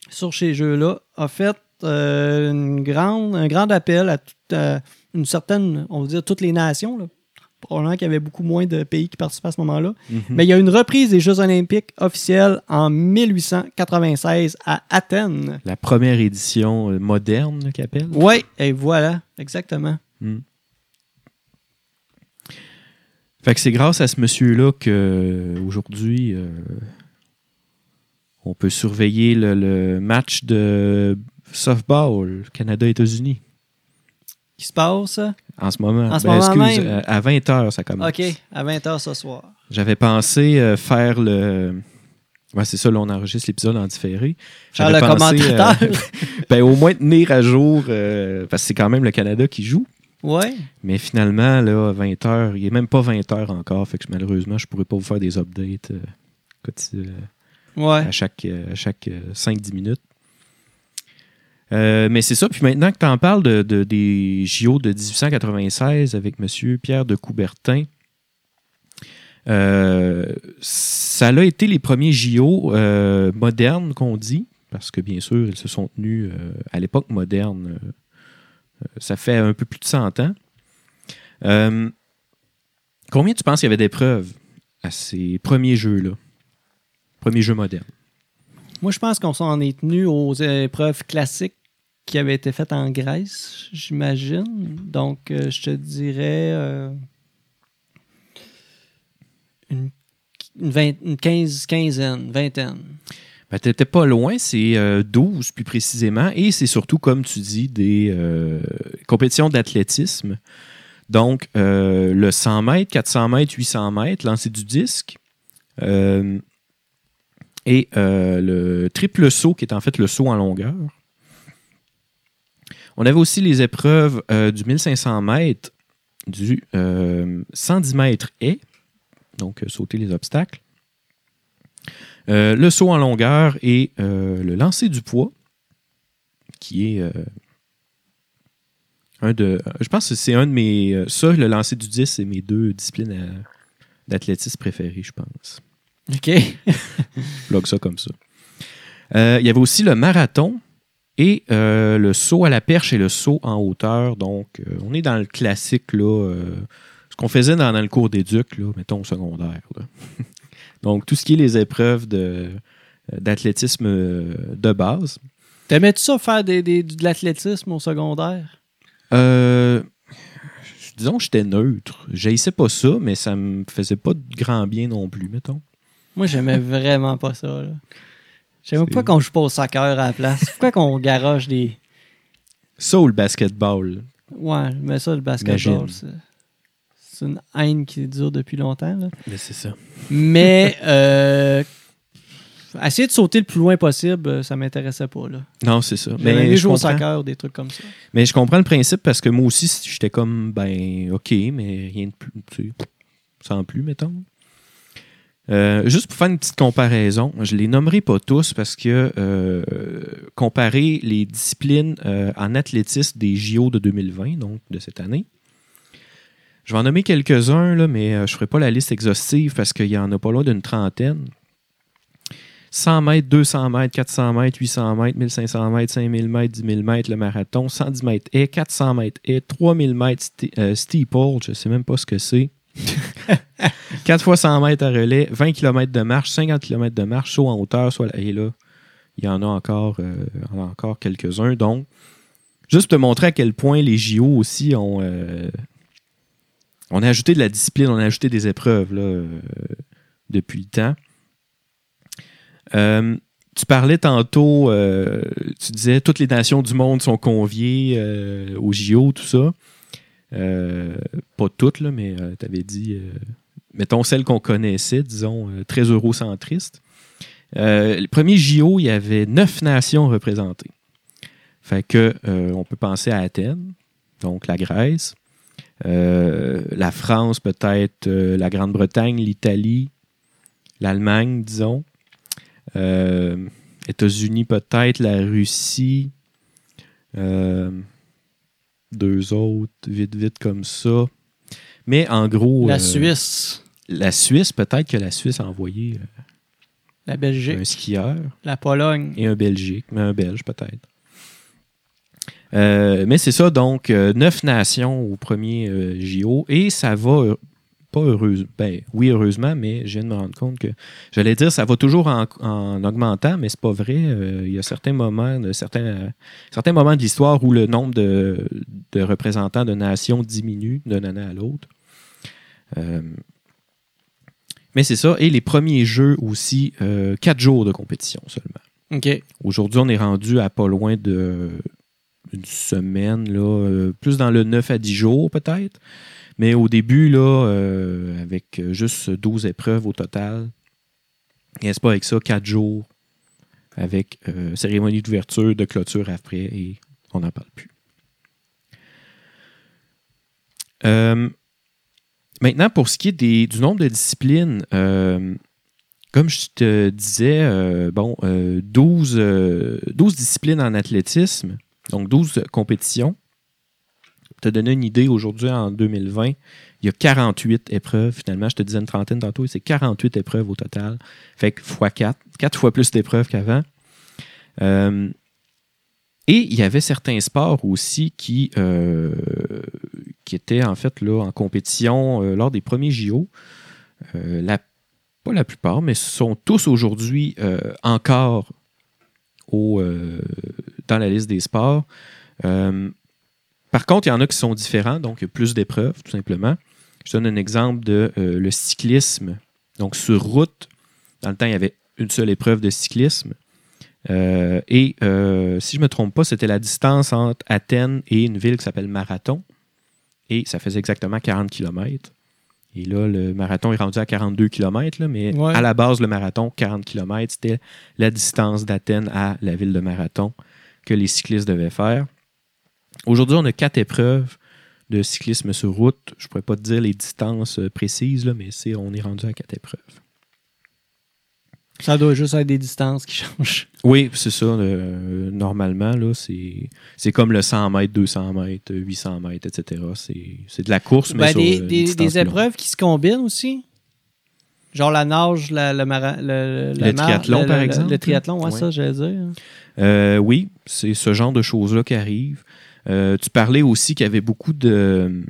sur ces jeux-là, a fait euh, une grande, un grand appel à toute, euh, une certaine, on va dire, toutes les nations. Là. Probablement qu'il y avait beaucoup moins de pays qui participaient à ce moment-là. Mhm. Mais il y a une reprise des Jeux olympiques officiels en 1896 à Athènes. La première édition euh, moderne, appellent. Oui, et voilà, exactement. Hmm. Fait que c'est grâce à ce monsieur-là que euh, aujourd'hui euh, on peut surveiller le, le match de softball Canada-États-Unis Qui se passe? en ce moment. En ce moment excuse, même? euh, à 20h, ça commence. OK, à 20h ce soir. J'avais pensé euh, faire le. Ouais, c'est ça, là, on enregistre l'épisode en différé. Faire J'avais le pensé, commentateur. euh, ben, au moins tenir à jour, parce que c'est quand même le Canada qui joue. Ouais. Mais finalement, là, 20 heures, il n'est même pas 20 heures encore. Fait que malheureusement, je ne pourrais pas vous faire des updates euh, Ouais. à chaque, à chaque euh, 5-10 minutes. Euh, mais c'est ça. Puis maintenant que tu en parles de, de- des JO de 1896 avec M. Pierre de Coubertin, euh, ça a été les premiers JO euh, modernes qu'on dit, parce que bien sûr, ils se sont tenus à l'époque moderne. ça fait un peu plus de 100 ans. Combien tu penses qu'il y avait d'épreuves à ces premiers jeux-là? Premiers jeux modernes. Moi, je pense qu'on s'en est tenu aux épreuves classiques qui avaient été faites en Grèce, j'imagine. Donc, euh, je te dirais euh, une, une, quinze, quinzaine, vingtaine. Ben, t'étais pas loin, c'est euh, 12 plus précisément, et c'est surtout, comme tu dis, des euh, compétitions d'athlétisme. Donc, le 100 mètres, 400 mètres, 800 mètres, lancer du disque, et euh, le triple saut, qui est en fait le saut en longueur. On avait aussi les épreuves euh, du 1500 mètres, du euh, 110 mètres et, donc euh, sauter les obstacles. Euh, le saut en longueur et euh, le lancer du poids, qui est euh, un de. Je pense que c'est un de mes. euh, Ça, le lancer du 10, c'est mes deux disciplines euh, d'athlétisme préférées, je pense. OK. Log ça comme ça. Euh, il y avait aussi le marathon et euh, le saut à la perche et le saut en hauteur. Donc, euh, on est dans le classique, là, ce qu'on faisait dans, dans le cours d'éduc, là, mettons au secondaire. là. Donc, tout ce qui est les épreuves de, d'athlétisme de base. T'aimais-tu ça faire des, des- de l'athlétisme au secondaire? Euh, disons que j'étais neutre. J'haïssais pas ça, mais ça me faisait pas de grand bien non plus, mettons. Moi, j'aimais vraiment pas ça. J'aimais pas qu'on joue pas au soccer à la place. Pourquoi qu'on garoche des. Ça ou le basketball? Ouais, mais ça, le basketball, c'est c'est une haine qui dure depuis longtemps. là. Mais c'est ça. Mais euh, essayer de sauter le plus loin possible, euh, ça m'intéressait pas. Là. Non, c'est ça. Mais je, jouer au soccer ou des trucs comme ça. mais je comprends le principe parce que moi aussi, j'étais comme, ben, OK, mais rien de plus. tu sais, Sans plus, mettons. Euh, juste pour faire une petite comparaison, je les nommerai pas tous parce que euh, comparer les disciplines euh, en athlétisme des JO de 2020, donc de cette année, je vais en nommer quelques-uns, mais je ne ferai pas la liste exhaustive parce qu'il y en a pas loin d'une trentaine. 100 mètres, 200 mètres, 400 mètres, 800 mètres, 1500 mètres, 5000 mètres, 10 000 mètres, le marathon, 110 mètres et 400 mètres et 3000 mètres steeple, je ne sais même pas ce que c'est. 4 fois 100 mètres à relais, 20 km de marche, 50 km de marche, soit en hauteur, soit. Et là, il y en a encore, euh, encore quelques-uns. Donc, juste pour te montrer à quel point les JO aussi ont. euh, on a ajouté de la discipline, on a ajouté des épreuves là, euh, depuis le temps. Tu parlais tantôt, tu disais toutes les nations du monde sont conviées aux JO, tout ça. Euh, pas toutes, là, mais tu avais dit, euh, mettons celles qu'on connaissait, disons, euh, très eurocentristes. Euh, les premiers JO, il y avait neuf nations représentées. Fait que euh, on peut penser à Athènes, donc la Grèce, euh, la France peut-être, euh, la Grande-Bretagne, l'Italie, l'Allemagne, disons. Euh, États-Unis peut-être, la Russie. Deux autres, vite, vite comme ça. Mais en gros. La euh, Suisse, La Suisse, peut-être que la Suisse a envoyé euh, la Belgique, un skieur la Pologne. et un Belgique, mais un Belge peut-être. Euh, mais c'est ça, donc, neuf nations au premier JO, et ça va, pas heureusement, ben oui, heureusement, mais je viens de me rendre compte que, j'allais dire, ça va toujours en, en augmentant, mais c'est pas vrai. Euh, il y a certains moments, de, certains, euh, certains moments de l'histoire où le nombre de, de représentants de nations diminue d'une année à l'autre. Euh, mais c'est ça, et les premiers jeux aussi, euh, quatre jours de compétition seulement. Aujourd'hui, on est rendu à pas loin de une semaine, là, plus dans le 9 à 10 jours peut-être. Mais au début, là, euh, avec juste 12 épreuves au total, n'est-ce pas avec ça, 4 jours, avec euh, cérémonie d'ouverture, de clôture après, et on n'en parle plus. Euh, maintenant, pour ce qui est du nombre de disciplines, comme je te disais, bon, euh, 12, euh, 12 disciplines en athlétisme, donc 12 compétitions. Te donner une idée, aujourd'hui, en 2020, il y a 48 épreuves. Finalement, je te disais une trentaine tantôt, c'est 48 épreuves au total. Fait que fois 4, 4 fois plus d'épreuves qu'avant. Euh, et il y avait certains sports aussi qui, euh, qui étaient en fait là, en compétition euh, lors des premiers JO. Pas la plupart, mais sont tous aujourd'hui encore au, dans la liste des sports. Par contre, il y en a qui sont différents, donc il y a plus d'épreuves, tout simplement. Je donne un exemple de euh, le cyclisme. Donc, sur route, dans le temps, il y avait une seule épreuve de cyclisme. Euh, et euh, si je ne me trompe pas, c'était la distance entre Athènes et une ville qui s'appelle Marathon. Et ça faisait exactement 40 km. Et là, le marathon est rendu à 42 km, là, mais Ouais. à la base, le marathon, 40 km, c'était la distance d'Athènes à la ville de Marathon que les cyclistes devaient faire. Aujourd'hui, on a quatre épreuves de cyclisme sur route. Je ne pourrais pas te dire les distances euh, précises, là, mais c'est, on est rendu à quatre épreuves. Ça doit juste être des distances qui changent. Oui, c'est ça. euh, normalement, là, c'est, c'est comme le 100 mètres, 200 mètres, 800 mètres, etc. C'est, c'est de la course, mais Ben, sur des, euh, des- des épreuves qui se combinent aussi. Genre la nage, la- le, mara- le, triathlon, par le- exemple. Le triathlon, ouais, Ouais. ça, j'allais dire. Euh, oui, c'est ce genre de choses-là qui arrivent. Euh, tu parlais aussi qu'il y avait beaucoup de,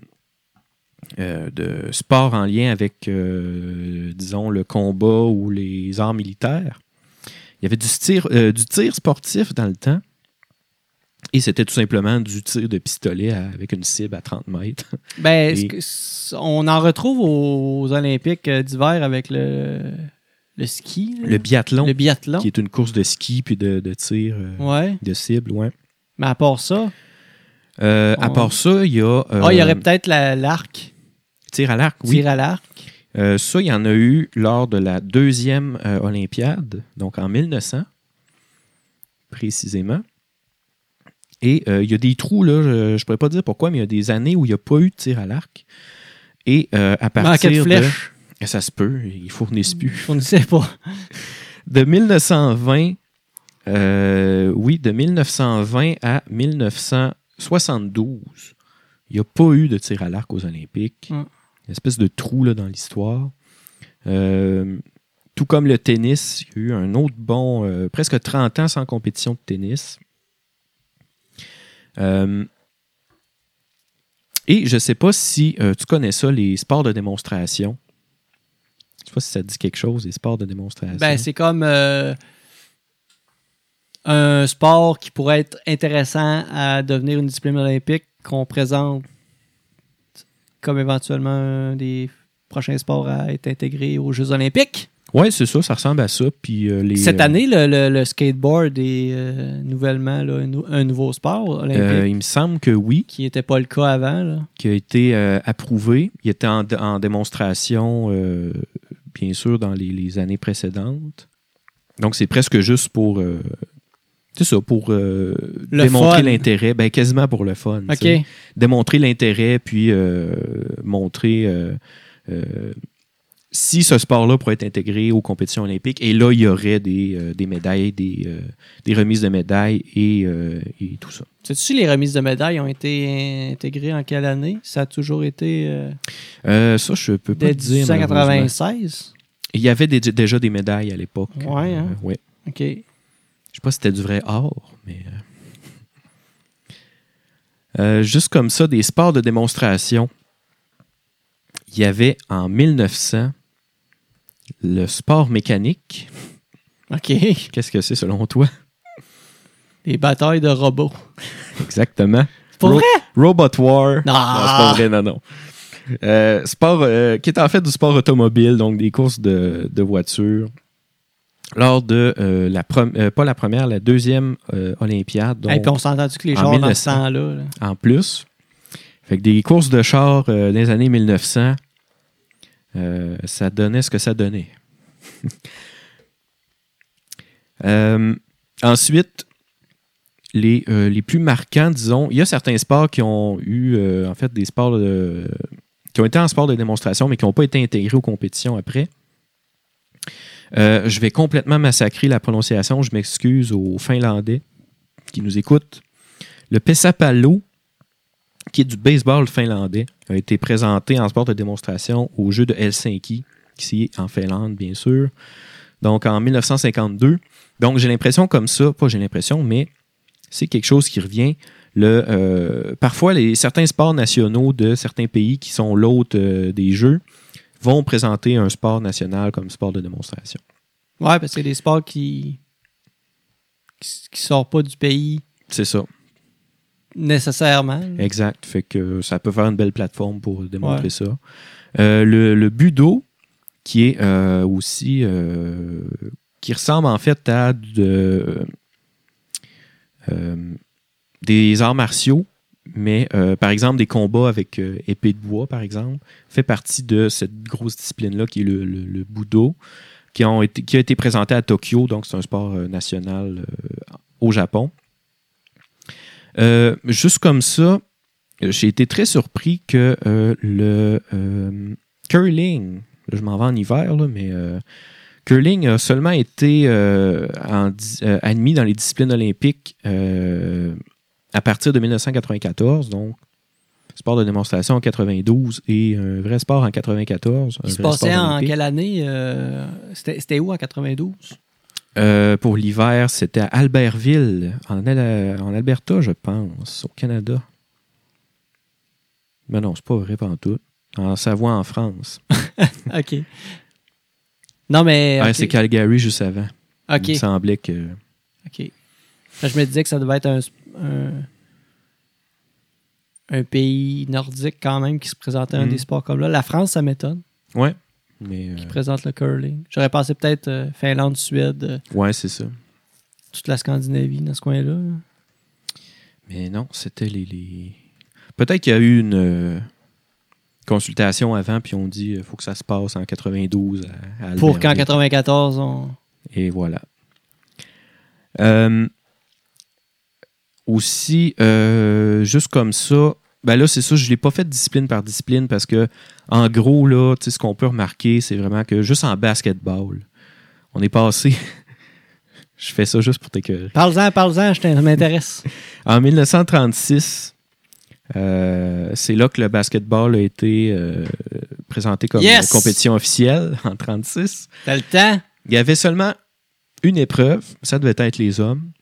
euh, de sports en lien avec, euh, disons, le combat ou les arts militaires. Il y avait du tir, du tir sportif dans le temps. Et c'était tout simplement du tir de pistolet à- avec une cible à 30 mètres. Ben, Et- que- on en retrouve aux Olympiques d'hiver avec le, le ski. là? Le biathlon, Le biathlon. qui est une course de ski puis de, de tir Ouais. de cible, ouais. Mais à part ça, Euh, À Ouais. part ça, il y a... ah, il y euh, aurait peut-être la- l'arc. tir à l'arc, oui. Tir à l'arc. Euh, ça, il y en a eu lors de la deuxième euh, Olympiade, donc en 1900, précisément. Et euh, il y a des trous, là, je ne pourrais pas dire pourquoi, mais il y a des années où il n'y a pas eu de tir à l'arc. Et euh, à partir de de... flèches. Ça se peut, ils fournissent plus. On ne sait pas. De 1920, euh, oui, de 1920 à 1972, il n'y a pas eu de tir à l'arc aux Olympiques. Mm. Une espèce de trou là, dans l'histoire. Euh, tout comme le tennis, il y a eu un autre bon, euh, presque 30 ans sans compétition de tennis. Euh, et je ne sais pas si tu connais ça, les sports de démonstration. Je sais pas si ça te dit quelque chose, les sports de démonstration. Ben, c'est comme un sport qui pourrait être intéressant à devenir une discipline olympique qu'on présente comme éventuellement un des prochains sports à être intégré aux Jeux olympiques? Ouais, c'est ça, ça ressemble à ça. Puis, euh, les, Cette euh, année, le, le- le skateboard est euh, nouvellement là, un, nou- un nouveau sport olympique euh, il me semble que oui, qui n'était pas le cas avant. là. qui a été approuvé. Il était en, en démonstration, bien sûr, dans les, les années précédentes. Donc, c'est presque juste pour. C'est ça, pour euh, démontrer l'intérêt. Ben, quasiment pour le fun. Démontrer l'intérêt, puis euh, montrer euh, si ce sport-là pourrait être intégré aux compétitions olympiques. Et là, il y aurait des, des médailles, des, des remises de médailles et, et tout ça. Sais-tu si les remises de médailles ont été intégrées en quelle année? Ça a toujours été ça, je peux pas te dire. malheureusement. 1996? Il y avait des- déjà des médailles à l'époque. Ouais, hein? Ouais. OK. Je sais pas si c'était du vrai or, mais. euh. Euh, juste comme ça, des sports de démonstration. Il y avait en 1900 le sport mécanique. OK. Qu'est-ce que c'est selon toi? Les batailles de robots. Exactement. C'est pas Ro- vrai? Robot War. Non. c'est pas vrai, non, non. Euh, sport euh, qui est en fait du sport automobile, donc des courses de, de voitures. Lors de euh, la euh, pas la première, la deuxième euh, Olympiade. Et puis on s'est entendu que les en chars dans ce 1900. temps-là. là? en plus. Fait que des courses de chars euh, dans les années 1900, euh, ça donnait ce que ça donnait. Ensuite, les, les plus marquants, disons, il y a certains sports qui ont eu, en fait, des sports de- qui ont été en sport de démonstration, mais qui n'ont pas été intégrés aux compétitions après. Euh, je vais complètement massacrer la prononciation. Je m'excuse aux Finlandais qui nous écoutent. Le Pesapallo, qui est du baseball finlandais, a été présenté en sport de démonstration aux Jeux de Helsinki, est en Finlande, bien sûr. Donc, en 1952. Donc, j'ai l'impression comme ça, pas j'ai l'impression, mais c'est quelque chose qui revient. Le, euh, parfois, les, certains sports nationaux de certains pays qui sont l'hôte euh, des Jeux vont présenter un sport national comme sport de démonstration. Ouais, parce que c'est des sports qui qui, qui sortent pas du pays C'est ça, nécessairement. exact. Fait que ça peut faire une belle plateforme pour démontrer Ouais. ça. Euh, le, le budo, qui est euh, aussi euh, qui ressemble en fait à de, des arts martiaux, mais euh, par exemple des combats avec euh, épée de bois, par exemple, fait partie de cette grosse discipline-là qui est le, le, budo, qui, ont été, qui a été présenté à Tokyo, donc c'est un sport euh, national au Japon. Juste comme ça, j'ai été très surpris que le curling, je m'en vais en hiver, là, mais curling a seulement été admis dans les disciplines olympiques à partir de 1994, donc sport de démonstration en 92 et un vrai sport en 94. un Il se passait en quelle année euh, C'était où en 92 Euh, pour l'hiver, c'était à Albertville, en, Al- en Alberta, je pense, au Canada. Mais non, c'est pas vrai tout. En Savoie, en France. Ok. Non, mais. Ouais, ok. c'est Calgary juste avant. Ok. Il me semblait que. Ok. Je me disais que ça devait être un, un, un pays nordique quand même qui se présentait à un Mm. des sports comme là. La France, ça m'étonne, Ouais. Mais. euh, qui présente le curling. J'aurais pensé peut-être euh, Finlande, Suède, euh, ouais, c'est ça. toute la Scandinavie dans ce coin-là. là. Mais non, c'était les. les- Peut-être qu'il y a eu une euh, consultation avant, puis on dit il faut que ça se passe en 92 à, à Pour qu'en Albertville. 94, on. Et voilà. Euh, aussi, euh, juste comme ça, ben là, c'est ça, je ne l'ai pas fait discipline par discipline parce que, en gros, là, tu sais, ce qu'on peut remarquer, c'est vraiment que juste en basketball, on est passé. je fais ça juste pour t'écœurer. Parle-en, parle-en, je m'intéresse. En 1936, euh, c'est là que le basketball a été euh, présenté comme Yes! compétition officielle en 36. T'as le temps? Il y avait seulement une épreuve, ça devait être les hommes,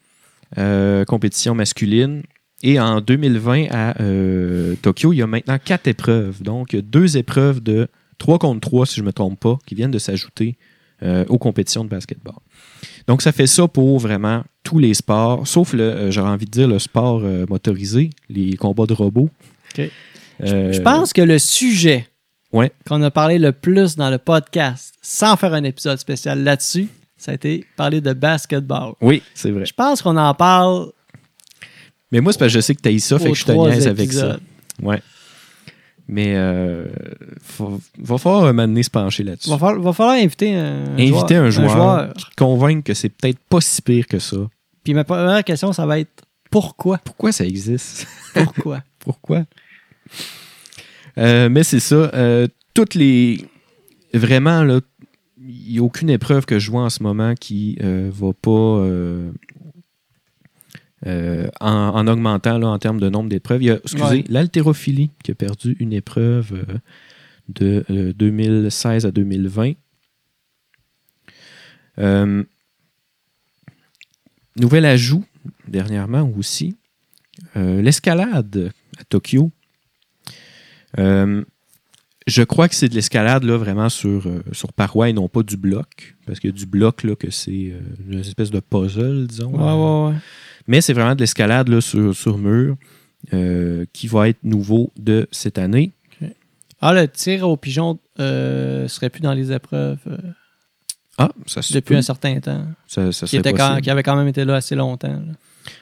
euh, compétition masculine. Et en 2020, à euh, Tokyo, il y a maintenant quatre épreuves. Donc, il y a deux épreuves de 3 contre 3, si je ne me trompe pas, qui viennent de s'ajouter euh, aux compétitions de basketball. Donc, ça fait ça pour vraiment tous les sports, sauf, le, j'aurais envie de dire, le sport motorisé, les combats de robots. Je pense que le sujet Ouais. qu'on a parlé le plus dans le podcast, sans faire un épisode spécial là-dessus, ça a été parler de basketball. Oui, c'est vrai. Je pense qu'on en parle Mais moi, c'est parce que je sais que tu as ça, fait que je te niaise avec ça. Ouais. Mais euh, faut- va falloir un moment donné se pencher là-dessus. Va falloir, va falloir inviter un, Inviter un joueur, joueur. qui te convainque que c'est peut-être pas si pire que ça. Puis ma première question, ça va être pourquoi? Pourquoi ça existe? Pourquoi? Pourquoi? Euh, mais c'est ça. euh, toutes les. Vraiment, là, il n'y a aucune épreuve que je vois en ce moment qui euh, va pas. euh, euh, en, en augmentant là, en termes de nombre d'épreuves. Il y a, excusez, Ouais. l'haltérophilie qui a perdu une épreuve de euh, 2016 à 2020. Euh, nouvel ajout, dernièrement aussi, euh, l'escalade à Tokyo. Je crois que c'est de l'escalade là vraiment sur, euh, sur paroi et non pas du bloc. Parce que du bloc, là, que c'est euh, une espèce de puzzle, disons. Ouais, ouais, ouais. Mais c'est vraiment de l'escalade là, sur, sur mur euh, qui va être nouveau de cette année. Ah, le tir au pigeon serait plus dans les épreuves Ah, ça se depuis peut. un certain temps. Ça, ça Qui, était quand- qui avait quand même été là assez longtemps. là.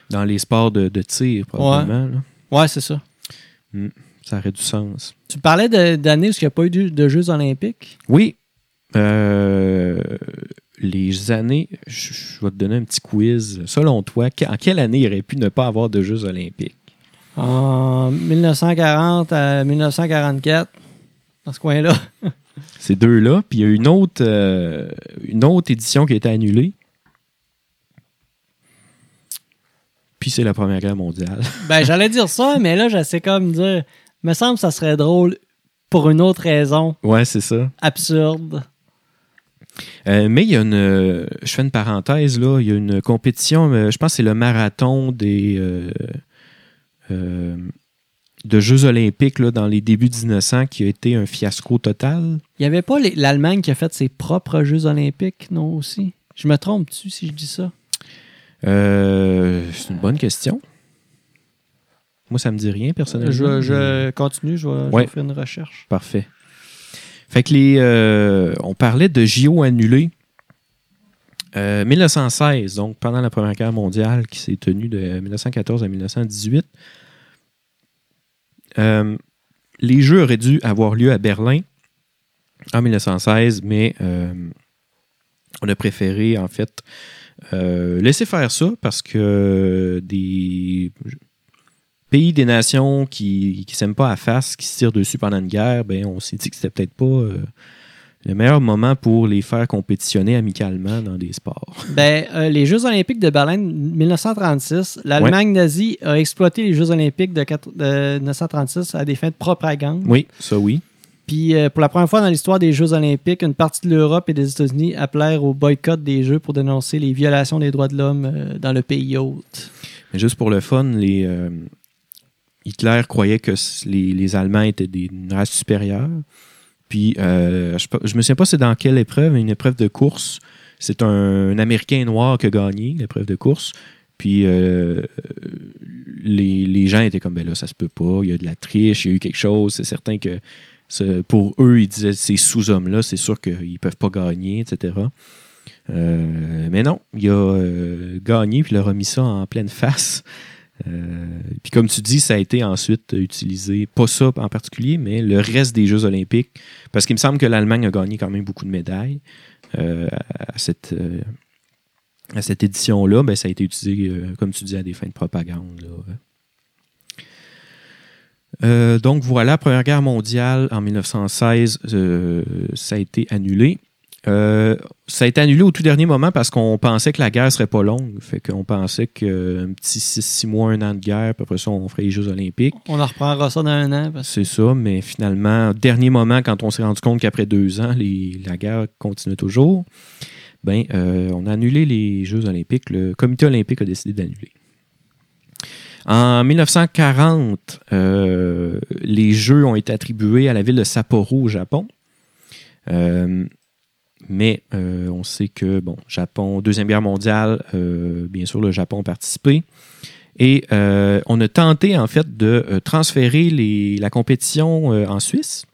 Dans les sports de, de tir, probablement. Ouais, c'est ça. Ça aurait du sens. Tu parlais d'années où il n'y a pas eu de, de Jeux olympiques? Oui. Euh, les années, je, je vais te donner un petit quiz. Selon toi, en quelle année il aurait pu ne pas avoir de Jeux olympiques? En 1940 à 1944, dans ce coin-là. Ces deux-là. Puis il y a une autre, euh, une autre édition qui a été annulée. Puis c'est la Première Guerre mondiale. Ben, j'allais dire ça, mais là, j'essaie comme dire. Me semble que ça serait drôle pour une autre raison Ouais, c'est ça. absurde. Euh, mais il y a une. euh, je fais une parenthèse, là. Il y a une compétition, euh, je pense que c'est le marathon des. euh, euh, de Jeux olympiques là, dans les débuts 1900 qui a été un fiasco total. Il n'y avait pas l'Allemagne qui a fait ses propres Jeux olympiques, non, aussi? Je me trompe-tu si je dis ça? Euh, c'est une bonne question. Moi, ça me dit rien, personnellement. Je, je continue, je vais, je vais Ouais. faire une recherche. Parfait. Fait que les. euh, on parlait de JO annulés. Euh, 1916, donc pendant la Première Guerre mondiale, qui s'est tenue de 1914 à 1918. Euh, les Jeux auraient dû avoir lieu à Berlin en 1916, mais euh, on a préféré, en fait, laisser faire ça parce que des pays, des nations qui ne s'aiment pas à face, qui se tirent dessus pendant une guerre, ben, on s'est dit que c'était peut-être pas euh, le meilleur moment pour les faire compétitionner amicalement dans des sports. Ben, euh, les Jeux olympiques de Berlin 1936, l'Allemagne nazie a exploité les Jeux olympiques de, quatre- de 1936 à des fins de propagande. Oui, ça oui. Puis, euh, pour la première fois dans l'histoire des Jeux olympiques, une partie de l'Europe et des États-Unis appelèrent au boycott des Jeux pour dénoncer les violations des droits de l'homme dans le pays hôte. Mais juste pour le fun, les, Hitler croyait que les, les Allemands étaient des, race supérieure. Puis, euh, je, ne me souviens pas c'est dans quelle épreuve, une épreuve de course. C'est un, Américain noir qui a gagné l'épreuve de course. Puis, euh, les, les gens étaient comme, ben là, ça se peut pas, il y a de la triche, il y a eu quelque chose. C'est certain que pour eux, ils disaient, ces sous-hommes-là, c'est sûr qu'ils peuvent pas gagner, etc. Euh, mais non, il a gagné puis il a remis ça en pleine face. Euh, puis comme tu dis, ça a été ensuite utilisé, pas ça en particulier, mais le reste des Jeux olympiques, parce qu'il me semble que l'Allemagne a gagné quand même beaucoup de médailles euh, à cette, euh, à cette édition-là. Ben, ça a été utilisé, comme tu dis, à des fins de propagande. donc voilà, Première Guerre mondiale en 1916, euh, ça a été annulé. Euh, ça a été annulé au tout dernier moment parce qu'on pensait que la guerre serait pas longue. Fait qu'on pensait qu'un petit 6 mois, un an de guerre, puis après ça, on ferait les Jeux olympiques. On en reprendra ça dans un an. parce- C'est ça, mais finalement, au dernier moment, quand on s'est rendu compte qu'après deux ans, les- la guerre continuait toujours, ben, euh, on a annulé les Jeux olympiques. Le comité olympique a décidé d'annuler. En 1940, euh, les Jeux ont été attribués à la ville de Sapporo au Japon. Euh, mais euh, on sait que, bon, Japon, Deuxième Guerre mondiale, euh, bien sûr, le Japon a participé. Et euh, on a tenté, en fait, de transférer la compétition en Suisse.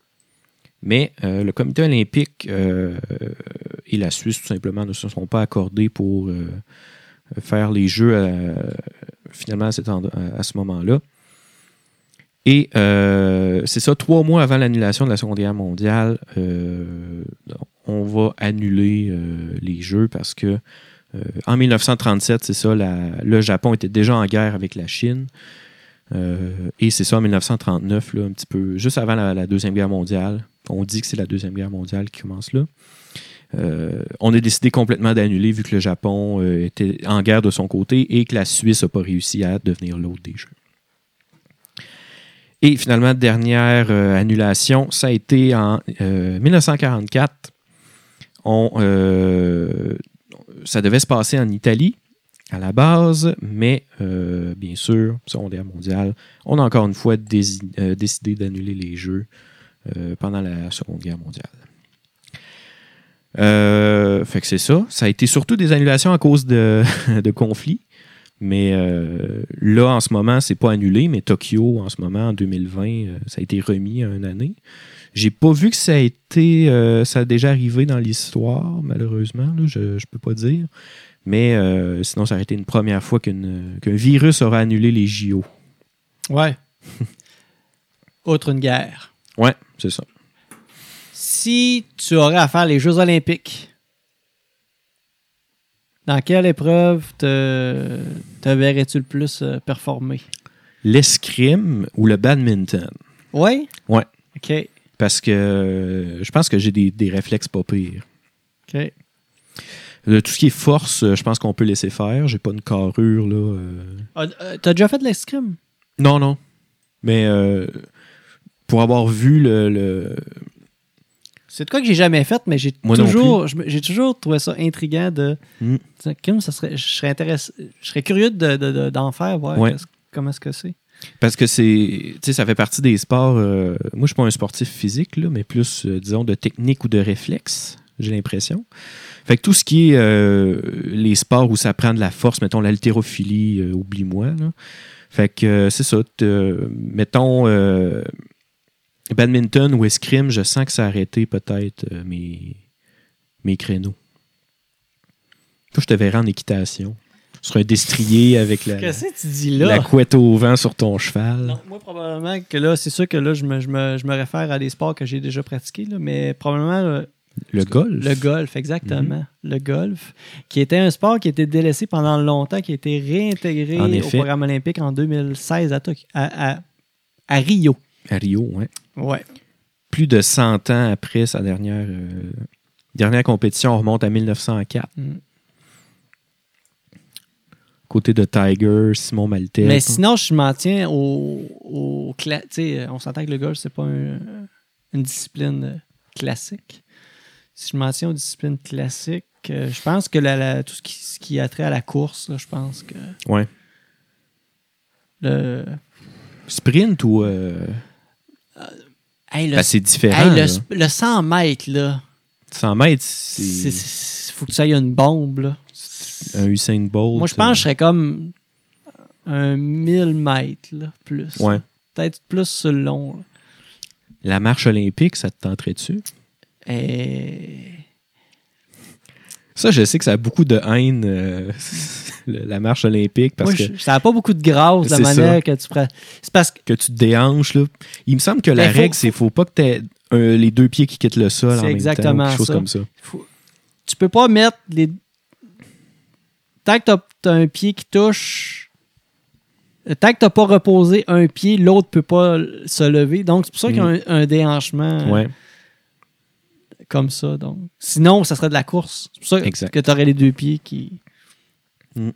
Mais le comité olympique et la Suisse, tout simplement, ne se sont pas accordés pour faire les Jeux finalement à ce moment-là. Et euh, c'est ça, trois mois avant l'annulation de la Seconde Guerre mondiale, euh, on va annuler euh, les Jeux parce que en 1937, c'est ça, le Japon était déjà en guerre avec la Chine. Et c'est ça, en 1939, là, un petit peu, juste avant la, la Deuxième Guerre mondiale. On dit que c'est la Deuxième Guerre mondiale qui commence là. On a décidé complètement d'annuler vu que le Japon était en guerre de son côté et que la Suisse n'a pas réussi à devenir l'autre des Jeux. Et finalement, dernière euh, annulation, ça a été en euh, 1944. On, euh, ça devait se passer en Italie à la base, mais euh, bien sûr, Seconde Guerre mondiale, on a encore une fois euh, décidé d'annuler les Jeux euh, pendant la Seconde Guerre mondiale. Euh, fait que c'est ça. Ça a été surtout des annulations à cause de conflits. Mais euh, là, en ce moment, c'est pas annulé, mais Tokyo, en ce moment, en 2020, euh, ça a été remis à une année. J'ai pas vu que ça a été. euh, ça a déjà arrivé dans l'histoire, malheureusement. là, je, je peux pas dire. Mais euh, sinon, ça aurait été une première fois qu'un virus aurait annulé les JO. Ouais. Outre une guerre. Ouais, c'est ça. Si tu aurais à faire les Jeux olympiques dans quelle épreuve te, te verrais-tu le plus euh, performer? L'escrime ou le badminton? Oui? Ouais. OK. Parce que euh, je pense que j'ai des, des réflexes pas pires. OK. Euh, tout ce qui est force, je pense qu'on peut laisser faire. J'ai pas une carrure, là. Ah, T'as déjà fait de l'escrime? Non, non. Mais euh, pour avoir vu le, le- C'est de quoi que j'ai jamais fait, mais j'ai toujours, j'ai toujours trouvé ça intriguant de. Mm. Ça serait, je serais intéressé, je serais curieux de, de- de- d'en faire, voir Ouais. comment est-ce que c'est. Parce que c'est, tu sais, ça fait partie des sports. euh, moi, je suis pas un sportif physique, là, mais plus, euh, disons, de technique ou de réflexe, j'ai l'impression. Fait que tout ce qui est euh, les sports où ça prend de la force, mettons l'haltérophilie, oublie-moi. Fait que c'est ça. mettons badminton ou escrime, je sens que ça a arrêté peut-être euh, mes, mes créneaux. Toi, je te verrai en équitation. Sur un destrier avec la, Qu'est-ce que tu dis là? la couette au vent sur ton cheval. Non, moi, probablement que là, c'est sûr que là, je me, je me, je me réfère à des sports que j'ai déjà pratiqués, là, mais probablement le, Le golf. le golf, exactement. Le golf, qui était un sport qui a été délaissé pendant longtemps, qui a été réintégré au programme olympique en 2016 à, à, à- à Rio. À Rio, ouais. Ouais. Plus de 100 ans après sa dernière, euh, dernière compétition, on remonte à 1904. Mm. Côté de Tiger, Simon Maltais. Mais sinon, je m'en tiens au. au cla- tu sais, on s'entend que le golf, c'est pas un- une discipline euh, classique. Si je m'en tiens aux disciplines classiques, euh, je pense que la- la- tout ce qui, ce qui a trait à la course, là, je pense que. Ouais. Le, Sprint ou. euh, hey, le, ben, c'est différent. hey, le, le 100 mètres, là, 100 mètres, c'est- c'est- faut que ça aille une bombe. Là. un Usain Bolt. Moi, je pense que je serais comme un 1000 mètres, là, plus. euh, Ouais. Peut-être plus sur le long. là. La marche olympique, ça te tenterait dessus? Et... Ça, je sais que ça a beaucoup de haine, euh, la marche olympique, parce Moi, que, je- ça n'a pas beaucoup de grâce, la manière ça. que tu prends. C'est parce que que tu te déhanches. Là. Il me semble que la Ben, faut- règle, c'est faut pas que tu aies les deux pieds qui quittent le sol C'est en même exactement temps. Quelque chose ça. comme ça. faut- tu peux pas mettre les. Tant que tu as, un pied qui touche. Tant que tu n'as pas reposé un pied, l'autre peut pas se lever. Donc, c'est pour ça qu'il y a un, un déhanchement Mm. Ouais. comme ça. Donc. Sinon, ça serait de la course. C'est pour ça Exact. que tu aurais les deux pieds qui. Mm.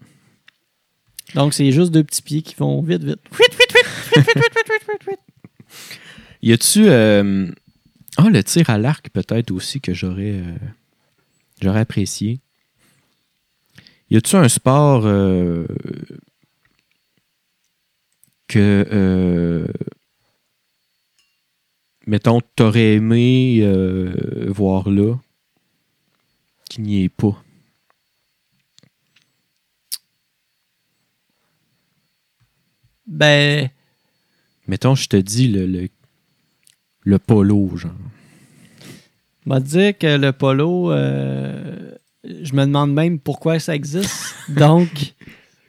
Donc, c'est juste deux petits pieds qui vont vite, vite. y a-tu. Euh, ah, oh, le tir à l'arc, peut-être aussi, que j'aurais, euh, apprécié. Y a-tu un sport euh, que. Mettons, t'aurais aimé voir là, qui n'y est pas? Ben. Mettons, je te dis le, le, le polo, genre. m'a dit que le polo, euh, je me demande même pourquoi ça existe. Donc,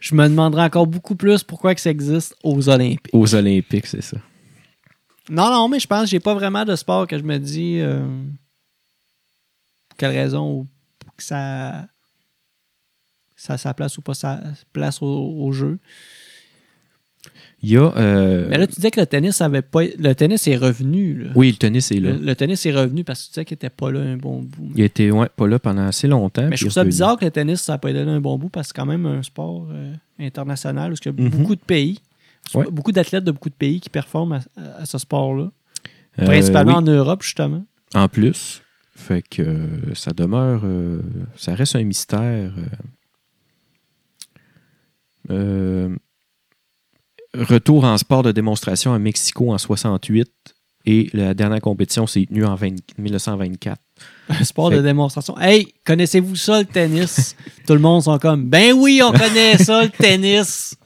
je me demanderai encore beaucoup plus pourquoi que ça existe aux Olympiques. Aux Olympiques, c'est ça. Non, non, mais je pense que j'ai pas vraiment de sport que je me dis euh, pour quelle raison ou que ça ça a sa place ou pas sa place au, au jeu. Il y a. euh, Mais là, tu disais que le tennis avait pas. Le tennis est revenu. là. oui, le tennis est là. Le, le tennis est revenu parce que tu disais qu'il était pas là un bon bout. Il était ouais, pas là pendant assez longtemps. Mais je trouve ça bizarre que le tennis, ça n'a pas été là un bon bout parce que c'est quand même un sport euh, international où il y a Mhm. beaucoup de pays, Ouais. beaucoup d'athlètes de beaucoup de pays qui performent à, ce sport-là. Euh, Principalement oui, en Europe, justement. en plus. Fait que ça demeure. ça reste un mystère. euh. Retour en sport de démonstration à Mexico en 68 et la dernière compétition s'est tenue en 20 1924. Un sport Fait- de démonstration. Hey, connaissez-vous ça, le tennis? Tout le monde sont comme, ben oui, on connaît ça, le tennis.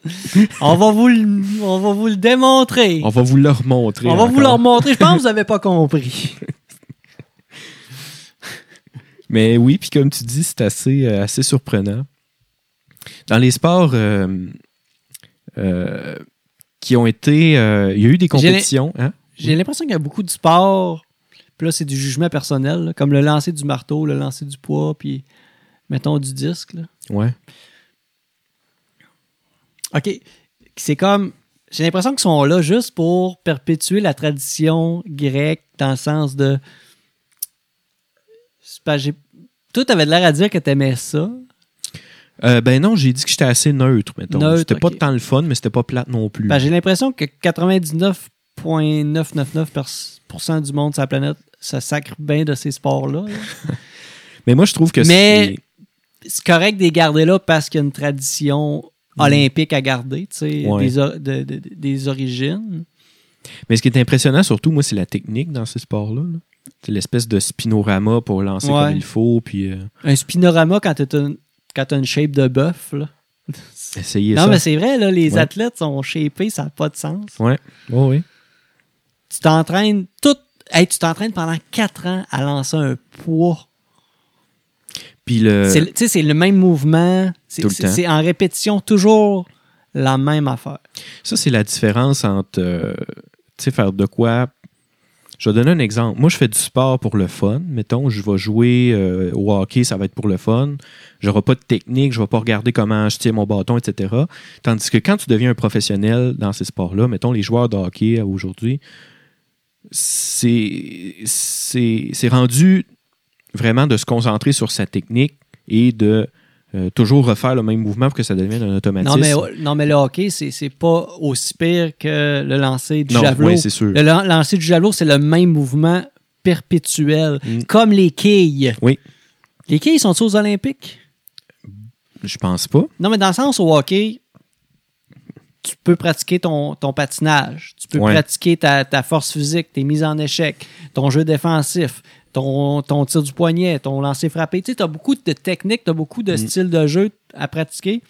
On va vous le, on va vous le démontrer. On va vous le remontrer. On va vous le montrer. Je pense que vous n'avez pas compris. Mais oui, puis comme tu dis, c'est assez, euh, assez surprenant. Dans les sports euh, euh, qui ont été. euh, il y a eu des compétitions. Hein? J'ai l'impression qu'il y a beaucoup de sports, puis là, c'est du jugement personnel, là, comme le lancer du marteau, le lancer du poids, puis mettons, du disque. Là. Ouais. OK. C'est comme. J'ai l'impression qu'ils sont là juste pour perpétuer la tradition grecque dans le sens de. Pas- j'ai- Toi, t'avais l'air à dire que t'aimais ça. Euh, ben non, j'ai dit que j'étais assez neutre, mettons. Neutre, C'était pas tant le fun, mais c'était pas plate non plus. Ben, j'ai l'impression que 99,999% du monde sur la planète se sacre bien de ces sports-là. là. mais moi, je trouve que Mais- c'est. C'est correct de les garder là parce qu'il y a une tradition olympique à garder, tu sais, Ouais. des, o- de- de- des origines. Mais ce qui est impressionnant, surtout, moi, c'est la technique dans ces sports-là. là. C'est l'espèce de spinorama pour lancer Ouais. comme il faut, puis euh, Un spinorama quand t'as une, quand t'as une shape de bœuf, là. essayer Non, ça. mais c'est vrai, là, les Ouais. athlètes sont shapés, ça n'a pas de sens. Ouais. Oh, oui. Tu t'entraînes tout. Hey, tu t'entraînes pendant 4 ans à lancer un poids. Puis le. C'est le- Tu sais, c'est le même mouvement. C'est en répétition toujours la même affaire. Ça, c'est la différence entre, euh, tu sais, faire de quoi. Je vais donner un exemple. Moi, je fais du sport pour le fun. Mettons, je vais jouer euh, au hockey, ça va être pour le fun. J'aurai pas de technique, je vais pas regarder comment je tiens mon bâton, etc. Tandis que quand tu deviens un professionnel dans ces sports-là, mettons les joueurs de hockey aujourd'hui, c'est rendu vraiment de se concentrer sur sa technique et de euh, toujours refaire le même mouvement pour que ça devienne un automatisme. Non mais, non, mais le hockey, c'est c'est pas aussi pire que le lancer du Non, javelot. ouais, c'est sûr. le lan- lancer du javelot, c'est le même mouvement perpétuel, Mm. comme les quilles. Oui. Les quilles sont aux Olympiques? Je pense pas. Non, mais dans le sens au hockey, tu peux pratiquer ton, ton patinage, tu peux Ouais. pratiquer ta, ta force physique, tes mises en échec, ton jeu défensif, ton, ton tir du poignet, ton lancer frappé. Tu sais, as beaucoup de techniques, tu as beaucoup de styles de jeu à pratiquer.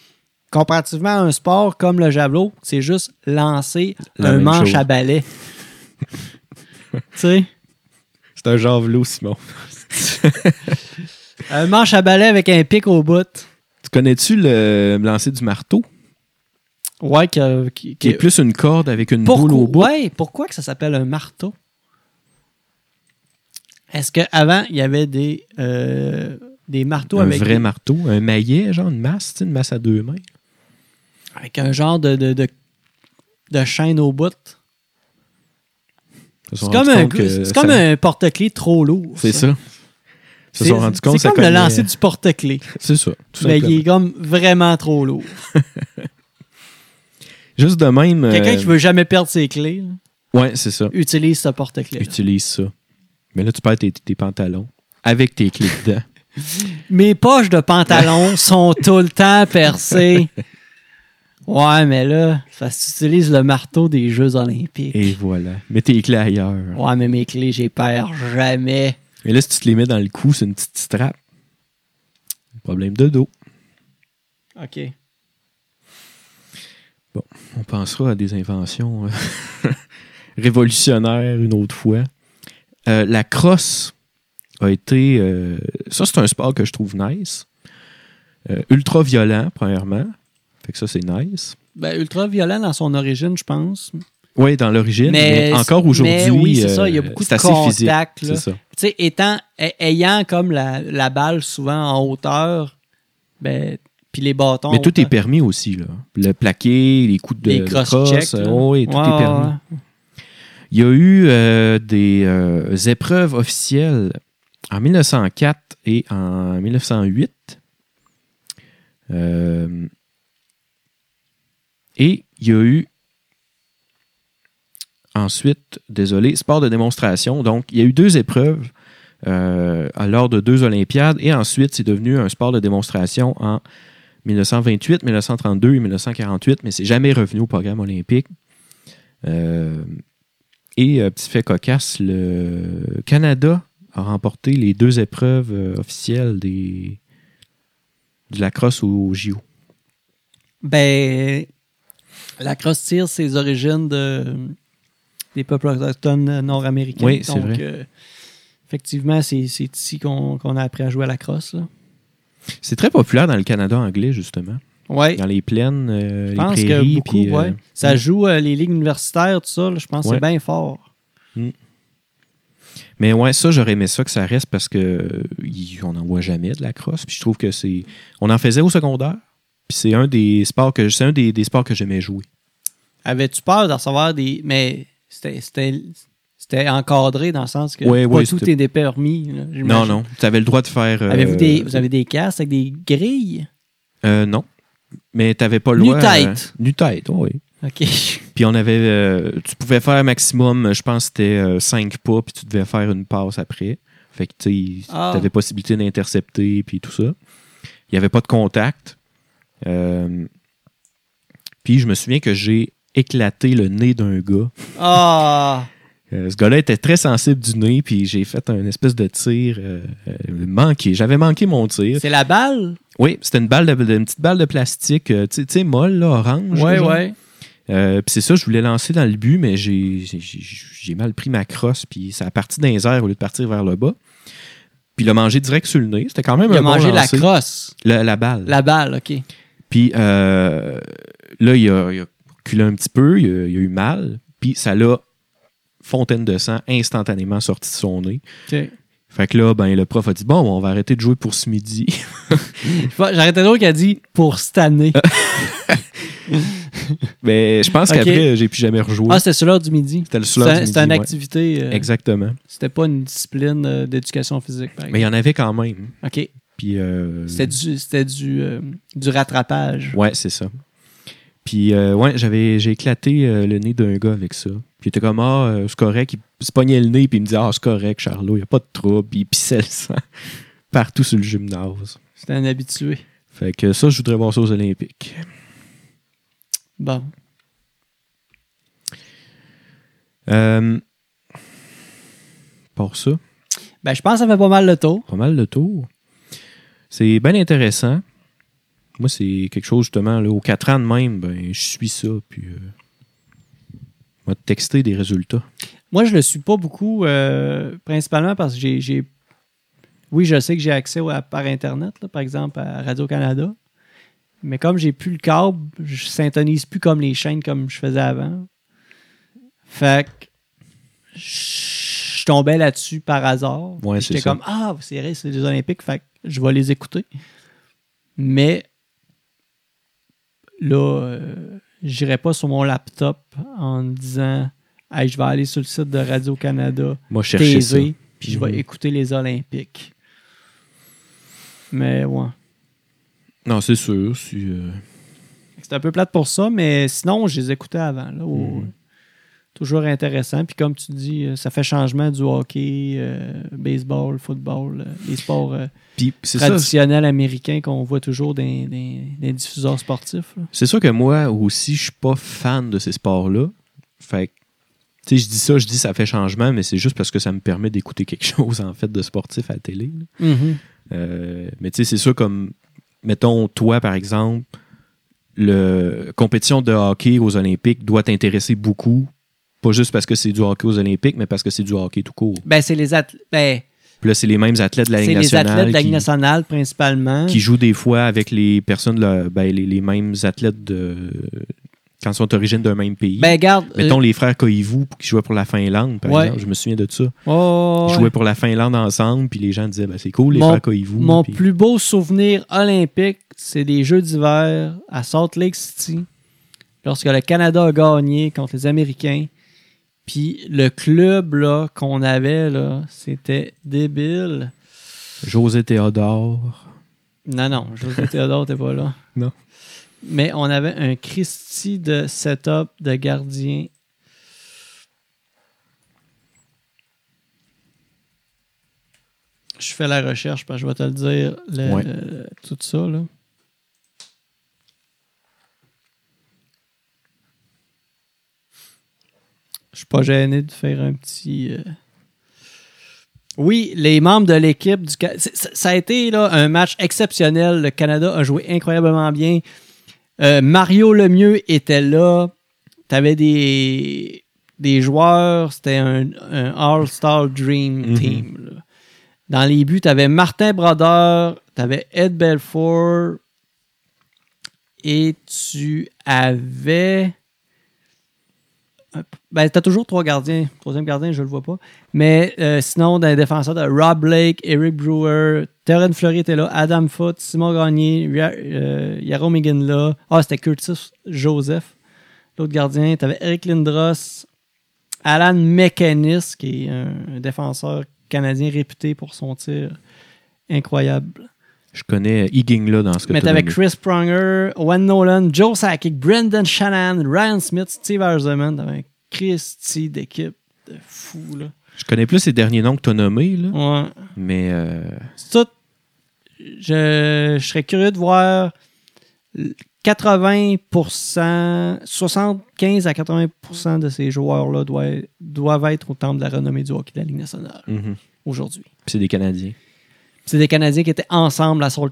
Comparativement à un sport comme le javelot, c'est juste lancer La un manche chose. à balai. tu sais, C'est un javelot, Simon. un manche à balai avec un pic au bout. Tu connais-tu le lancer du marteau? Ouais, qui, Qui est plus une corde avec une Pourquoi, boule au bout. ouais, pourquoi que ça s'appelle un marteau? Est-ce qu'avant, il y avait des, euh, des marteaux un avec, vrai des- marteau, un maillet, genre une masse, une masse à deux mains? avec un genre de, de, de, de chaîne au bout? C'est comme, un, comme un porte-clés trop lourd. C'est ça. Ils se C'est sont rendus compte que c'est comme le lancer du porte-clés. C'est ça. tout Mais il est comme vraiment trop lourd. Juste de même. Quelqu'un euh, qui veut jamais perdre ses clés, là, Ouais, c'est ça. utilise ce porte-clés. Utilise ça. Mais là, tu perds tes, tes pantalons avec tes clés dedans. Mes poches de pantalon sont tout le temps percées. Ouais, mais là, tu utilises le marteau des Jeux Olympiques. Et voilà. Mets tes clés ailleurs. Ouais, mais mes clés, j'ai perds jamais. Et là, si tu te les mets dans le cou, c'est une petite strap. Problème de dos. OK. On pensera à des inventions euh, révolutionnaires une autre fois. Euh, la crosse a été. euh, ça, c'est un sport que je trouve nice. Euh, ultra violent, premièrement. Fait que ça, c'est nice. Ben, ultra violent dans son origine, je pense. Oui, dans l'origine, mais, Mais- encore aujourd'hui. oui, c'est ça, il y a euh, beaucoup de c'est assez physique, contact, là. C'est ça. Tu sais, étant, ay- ayant comme la, la balle souvent en hauteur, ben, puis les bâtons. Mais tout est permis aussi. Là. Le plaqué, les coups de, Les oui, tout Ouais, est permis. ouais. Il y a eu euh, des euh, épreuves officielles en 1904 et en 1908. Euh, et il y a eu ensuite, désolé, sport de démonstration. Donc, il y a eu deux épreuves lors de deux Olympiades et ensuite, c'est devenu un sport de démonstration en 1928, 1932 et 1948, mais c'est jamais revenu au programme olympique. Et euh, petit fait cocasse, le Canada a remporté les deux épreuves euh, officielles des, de la crosse au JO. Ben, la cross tire ses origines de, des peuples autochtones nord-américains. Oui, c'est Donc, vrai. euh, effectivement, c'est ici qu'on a appris à jouer à la crosse. C'est très populaire dans le Canada anglais, justement. Ouais. Dans les plaines, euh, Je les pense que beaucoup, puis, euh, ouais. Ça joue euh, les ligues universitaires, tout ça. là, je pense que c'est bien fort. Mais ouais, ça, j'aurais aimé ça que ça reste parce que y- on n'en voit jamais de la crosse. Puis je trouve que c'est. On en faisait au secondaire. Puis c'est un des sports que c'est un des, des sports que j'aimais jouer. Avais-tu peur de recevoir des. Mais c'était- encadré dans le sens que Ouais, pas ouais, tout c'était- était permis. là, Non, non. Tu avais le droit de faire. euh, Avez-vous des, vous avez des casques avec des grilles? euh, non. Mais tu n'avais pas le droit. Nu-tête. euh, Nu-tête, oui. OK. Puis on avait. euh, tu pouvais faire maximum, je pense, c'était 5 pas, puis tu devais faire une passe après. Fait que tu Ah. avais possibilité d'intercepter, puis tout ça. Il n'y avait pas de contact. Euh, puis je me souviens que j'ai éclaté le nez d'un gars. Ah! Euh, ce gars-là était très sensible du nez, puis j'ai fait un espèce de tir euh, euh, manqué. J'avais manqué mon tir. C'est la balle? Oui, c'était une balle de, une petite balle de plastique, tu sais- molle, là, orange. Ouais. Euh, puis c'est ça, je voulais lancer dans le but, mais j'ai mal pris ma crosse, puis ça a parti dans les airs au lieu de partir vers le bas. Puis il a mangé direct sur le nez. C'était quand même Il un a bon mangé la crosse. La, la balle. La balle, OK. Puis euh, là, il a, il a reculé un petit peu, il a, il a eu mal, puis ça l'a fontaine de sang instantanément sorti de son nez. OK. Fait que là, ben, le prof a dit Bon, on va arrêter de jouer pour ce midi. J'arrêtais d'autre qui a dit pour cette année. Mais je pense qu'après, j'ai plus jamais rejoué. Ah, c'était sur l'heure du midi. C'était le C'était une ouais. activité. euh, Exactement. C'était pas une discipline euh, d'éducation physique, par Mais il y en avait quand même. OK. Puis. euh, C'était du, c'était du, du rattrapage. Ouais, c'est ça. Puis, euh, ouais, j'avais, j'ai éclaté le nez d'un gars avec ça. Puis, il était comme, ah, euh, c'est correct. Il se pognait le nez, puis il me dit, ah, c'est correct, Charlot, il n'y a pas de trouble. Puis, il pissait le sang partout sur le gymnase. C'était un habitué. Fait que ça, je voudrais voir ça aux Olympiques. Bon. Euh, pour ça, Ben, je pense que ça fait pas mal le tour. pas mal de tours. C'est bien intéressant. Moi, c'est quelque chose, justement, là, aux 4 ans de même, ben, je suis ça, puis. Euh, vais te texter des résultats. Moi, je le suis pas beaucoup, euh, principalement parce que j'ai-. Oui, je sais que j'ai accès à- par Internet, là, par exemple, à Radio-Canada. Mais comme j'ai plus le câble, je syntonise plus comme les chaînes comme je faisais avant. Fait que je tombais là-dessus par hasard. Ouais, J'étais comme Ah, c'est vrai, c'est les Olympiques, fait que je vais les écouter. Mais là, euh, j'irai pas sur mon laptop en me disant Hey, je vais aller sur le site de Radio-Canada, Moi, je cherchais ça. TV, puis je vais Mhm. écouter les Olympiques. Mais ouais. Non, c'est sûr. euh, C'est un peu plate pour ça, mais sinon, je les écoutais avant. Là, au- Mhm. Toujours intéressant. Puis comme tu dis, euh, ça fait changement du hockey, euh, baseball, football, euh, les sports euh, Puis ça, traditionnels américains qu'on voit toujours dans, les diffuseurs sportifs. c'est ça que moi aussi, je suis pas fan de ces sports-là. Fait tu sais, je dis ça, je dis ça fait changement, mais c'est juste parce que ça me permet d'écouter quelque chose, en fait, de sportif à la télé. Euh, mais tu sais, c'est sûr comme, mettons, toi, par exemple, le compétition de hockey aux Olympiques doit t'intéresser beaucoup. Pas juste parce que c'est du hockey aux Olympiques, mais parce que c'est du hockey tout court. Ben, c'est les athlètes. Ben, Puis là, c'est les mêmes athlètes de la c'est Ligue les nationale. athlètes de la Ligue qui- nationale principalement. qui jouent des fois avec les personnes, là, ben, les, les mêmes athlètes de, quand ils sont d'origine d'un même pays. Ben, garde. Mettons les frères Koivu qui jouaient pour la Finlande, par Ouais. exemple. Je me souviens de ça. oh, Ils ouais. jouaient pour la Finlande ensemble, puis les gens disaient ben, c'est cool, les Mon- frères Koivu. Mon puis- plus beau souvenir olympique, c'est des Jeux d'hiver à Salt Lake City, lorsque le Canada a gagné contre les Américains. Puis le club là, qu'on avait, là, c'était débile. José Théodore. Non, non, José Théodore n'était pas là. Non. Mais on avait un Christie de setup de gardien. Je fais la recherche parce que je vais te le dire, le- Ouais. le- tout ça. Là. Je suis pas gêné de faire un petit. euh, Oui, les membres de l'équipe du ça a été là, un match exceptionnel. Le Canada a joué incroyablement bien. Euh, Mario Lemieux était là. Tu avais des, des joueurs. C'était un, un All-Star Dream Mhm. Team. là. Dans les buts, tu avais Martin Brodeur, tu avais Ed Belfour et tu avais. Ben, t'as toujours trois gardiens. Troisième gardien, je le vois pas. Mais euh, sinon, dans les défenseurs, t'as Rob Blake, Eric Brewer, Terren Fleury était là, Adam Foote, Simon Gagné, euh, Yaro là. Ah, c'était Curtis Joseph. L'autre gardien, t'avais Eric Lindros, Alan McInnes, qui est un défenseur canadien réputé pour son tir incroyable. Je connais Igingla dans ce que Mais t'avais. Chris Pronger, Owen Nolan, Joe Sakic, Brendan Shannon, Ryan Smith, Steve Eisenman. T'avais Christy d'équipe de fou, là. Je connais plus les derniers noms que tu as nommés, là, Ouais. mais euh, tout. Je, je serais curieux de voir 80%, 75 à 80% de ces joueurs-là doivent, doivent être au temple de la renommée du hockey de la Ligue nationale mhm. aujourd'hui. C'est des Canadiens. C'est des Canadiens qui étaient ensemble à Salt,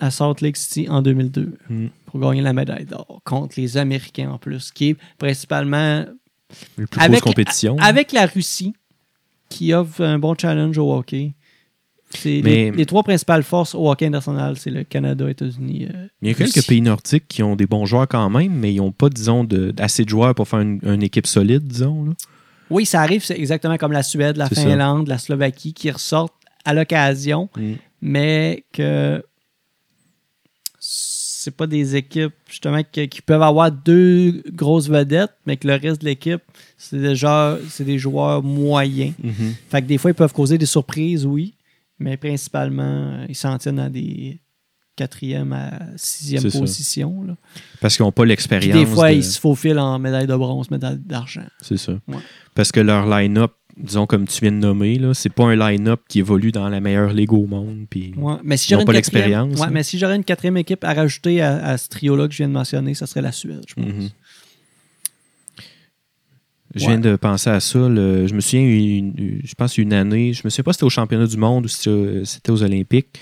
à Salt Lake City en 2002 Mm. pour gagner la médaille d'or contre les Américains en plus, qui est principalement Plus avec, grosse compétition. avec la Russie qui offre un bon challenge au hockey. C'est Mais- les, les trois principales forces au hockey international, c'est le Canada, États-Unis. euh, Il y a Russie. quelques pays nordiques qui ont des bons joueurs quand même, mais ils n'ont pas, disons, de- assez de joueurs pour faire une, une équipe solide, disons. là. Oui, ça arrive, c'est exactement comme la Suède, la ça. Finlande, la Slovaquie qui ressortent à l'occasion, Mm. mais que c'est pas des équipes justement qui peuvent avoir deux grosses vedettes, mais que le reste de l'équipe, c'est déjà c'est des joueurs moyens. Mhm. Fait que des fois, ils peuvent causer des surprises, oui, mais principalement, ils s'en tiennent à des quatrième à sixième position. là. Parce qu'ils n'ont pas l'expérience. des fois, de- ils se faufilent en médaille de bronze, médaille d'argent. C'est ça. Ouais. Parce que leur line-up, disons comme tu viens de nommer, là, c'est pas un line-up qui évolue dans la meilleure ligue au monde. Puis... Ouais, mais si Ils n'ont pas une quatrième- l'expérience, ouais, hein. mais si j'aurais une quatrième équipe à rajouter à, à ce trio-là que je viens de mentionner, ça serait la Suède, je pense. Mhm. Je viens de penser à ça. le- je me souviens, une- une- je pense une année, je me souviens pas si c'était au championnat du monde ou si c'était c'était aux Olympiques,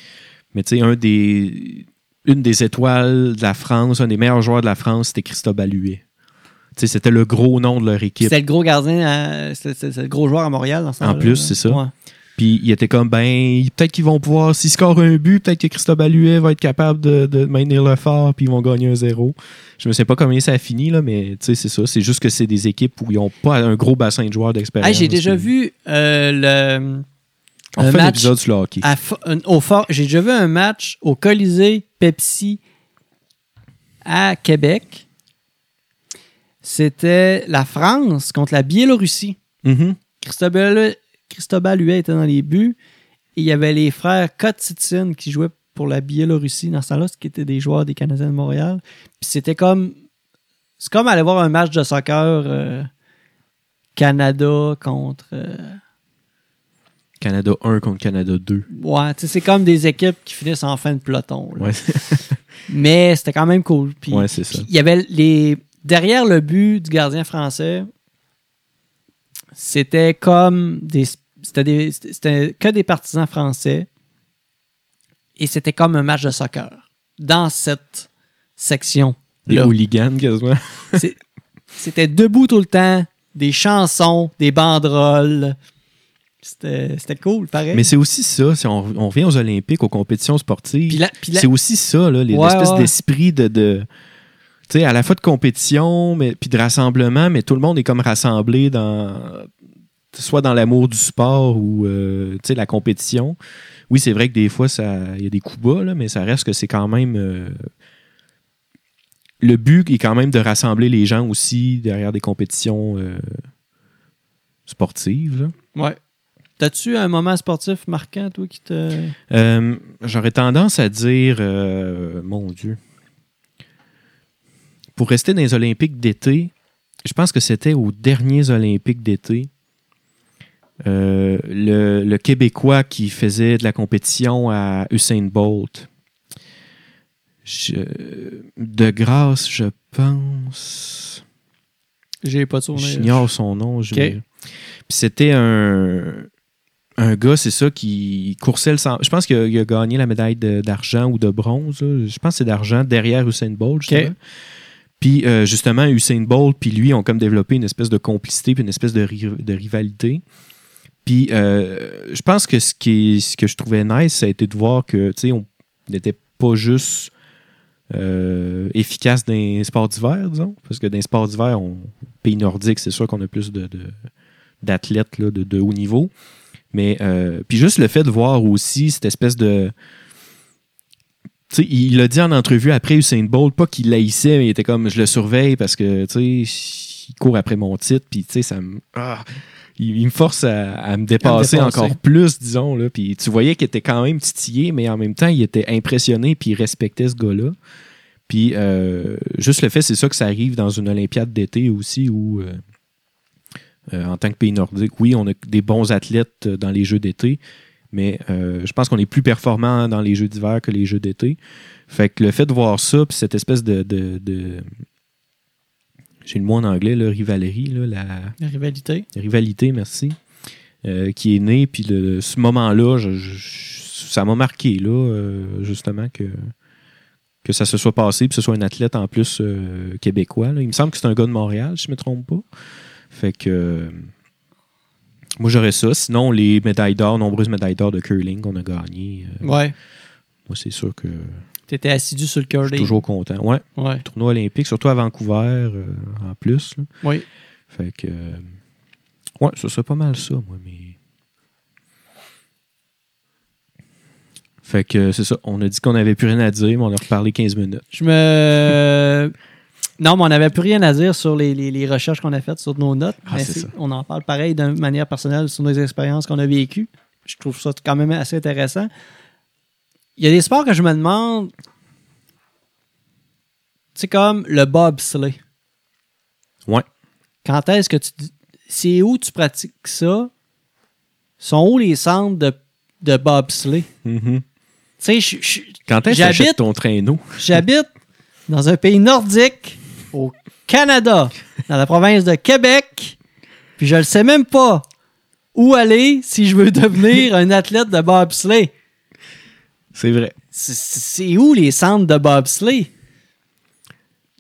mais tu sais, un des, une des étoiles de la France, un des meilleurs joueurs de la France, c'était Christophe Alluet. C'était le gros nom de leur équipe. C'était le gros gardien, à- c'était le gros joueur à Montréal dans ce En plus, c'est ça. Ouais. Puis il était comme, ben, peut-être qu'ils vont pouvoir, s'ils scorent un but, peut-être que Christophe Alluet va être capable de, de maintenir le fort, puis ils vont gagner un zéro. Je ne sais pas combien ça a fini, là, mais tu sais, c'est ça. C'est juste que c'est des équipes où ils n'ont pas un gros bassin de joueurs d'expérience. Hey, J'ai déjà vu euh, le. On un fait un match épisode sur le hockey. à un- au fort. J'ai déjà vu un match au Colisée Pepsi à Québec. C'était la France contre la Biélorussie. Cristobal, Cristobal Huet était dans les buts. Et il y avait les frères Kotsitsin qui jouaient pour la Biélorussie dans ce temps-là, ce qui étaient des joueurs des Canadiens de Montréal. Puis c'était comme. C'est comme aller voir un match de soccer euh, Canada contre. euh, Canada 1 contre Canada 2. ouais, c'est comme des équipes qui finissent en fin de peloton. là. Ouais, Mais c'était quand même cool. Puis, ouais c'est ça. il y avait les. Derrière le but du gardien français, c'était comme des. C'était des- c'était que des partisans français. Et c'était comme un match de soccer. Dans cette section. Des hooligans, quasiment. C'était debout tout le temps, des chansons, des banderoles. C'était c'était cool, pareil. Mais c'est aussi ça. Si on, on revient aux Olympiques, aux compétitions sportives. C'est aussi ça, là, les Ouais, espèces ouais. d'esprit de. de tu sais, à la fois de compétition, mais puis de rassemblement, mais tout le monde est comme rassemblé dans. soit dans l'amour du sport ou euh, tu sais, la compétition. Oui, c'est vrai que des fois, ça il y a des coups bas, là, mais ça reste que c'est quand même. euh, le but est quand même de rassembler les gens aussi derrière des compétitions euh, sportives. là. Ouais. T'as-tu un moment sportif marquant, toi, qui te. Euh, J'aurais tendance à dire, mon Dieu, pour rester dans les Olympiques d'été, je pense que c'était aux derniers Olympiques d'été, euh, le, le Québécois qui faisait de la compétition à Usain Bolt. Je- de grâce, je pense. J'ai pas de souvenir. J'ignore son nom. je- Ok. Puis c'était un, un gars, c'est ça, qui coursait le 100. Je pense qu'il a, gagné la médaille d'argent ou de bronze. là. Je pense que c'est d'argent derrière Usain Bolt. justement. Ok. Puis euh, justement, Usain Bolt puis lui ont comme développé une espèce de complicité puis une espèce de, ri- de rivalité. Puis euh, je pense que ce, que je trouvais nice, ça a été de voir que, tu sais, on n'était pas juste euh, efficace dans les sports d'hiver, disons. Parce que dans les sports d'hiver, pays nordiques, c'est sûr qu'on a plus d'athlètes de, de haut niveau. Mais puis juste le fait de voir aussi cette espèce de. Il l'a dit en entrevue après Usain Bolt, pas qu'il l'haïssait, mais il était comme je le surveille parce que tu sais, il court après mon titre, puis tu sais, ça me. ah, il, il me force à, à me dépasser dépasser. encore plus, disons. Là. Puis tu voyais qu'il était quand même titillé, mais en même temps, il était impressionné, puis il respectait ce gars-là. Puis euh, juste le fait, c'est ça que ça arrive dans une Olympiade d'été aussi, où euh, euh, en tant que pays nordique, oui, on a des bons athlètes euh, dans les Jeux d'été, mais euh, je pense qu'on est plus performant dans les Jeux d'hiver que les Jeux d'été. Fait que le fait de voir ça, puis cette espèce de. de- de- j'ai le mot en anglais, là, rivalerie, là, la, La rivalité. rivalité, merci, euh, qui est née. Puis le- ce moment-là, je- je- ça m'a marqué, là, euh, justement, que, que ça se soit passé, puis que ce soit un athlète en plus québécois. là. Il me semble que c'est un gars de Montréal, si je ne me trompe pas. Fait que. Moi, j'aurais ça. Sinon, les médailles d'or, nombreuses médailles d'or de curling qu'on a gagnées, euh, Ouais. moi, c'est sûr que Tu étais assidu sur le je curling. suis toujours content. Ouais, Ouais. tournoi olympique, surtout à Vancouver, euh, en plus. là. Oui. Fait que. euh, ouais, ça serait pas mal ça, moi, mais. Fait que c'est ça. On a dit qu'on n'avait plus rien à dire, mais on a reparlé 15 minutes. Je me. Non, mais on n'avait plus rien à dire sur les, les- les recherches qu'on a faites sur nos notes. Ah, mais. On en parle pareil de manière personnelle sur nos expériences qu'on a vécues. Je trouve ça quand même assez intéressant. Il y a des sports que je me demande. C'est comme le bobsleigh. Ouais. Quand est-ce que tu. C'est où tu pratiques ça? Sont où les centres de, de bobsleigh? Tu sais, je- je- Quand est-ce que J'habite- t'achètes ton traîneau? J'habite dans un pays nordique, Canada, dans la province de Québec, puis je ne sais même pas où aller si je veux devenir un athlète de bobsleigh. C'est vrai. C'est- où les centres de bobsleigh?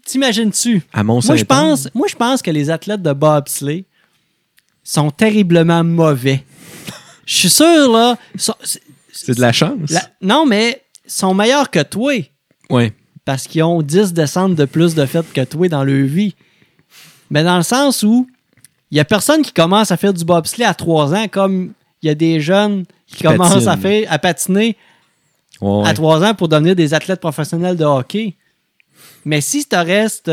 T'imagines-tu? À mont Moi je, pense, moi, je pense que les athlètes de bobsleigh sont terriblement mauvais. Je suis sûr, là. c'est- de la chance. la- non, mais ils sont meilleurs que toi Ouais. Parce qu'ils ont 10 descentes de plus de fait que toi dans leur vie. Mais dans le sens où il y a personne qui commence à faire du bobsleigh à 3 ans comme il y a des jeunes qui, commencent à, faire, à patiner Ouais, ouais. à 3 ans pour devenir des athlètes professionnels de hockey. Mais si tu restes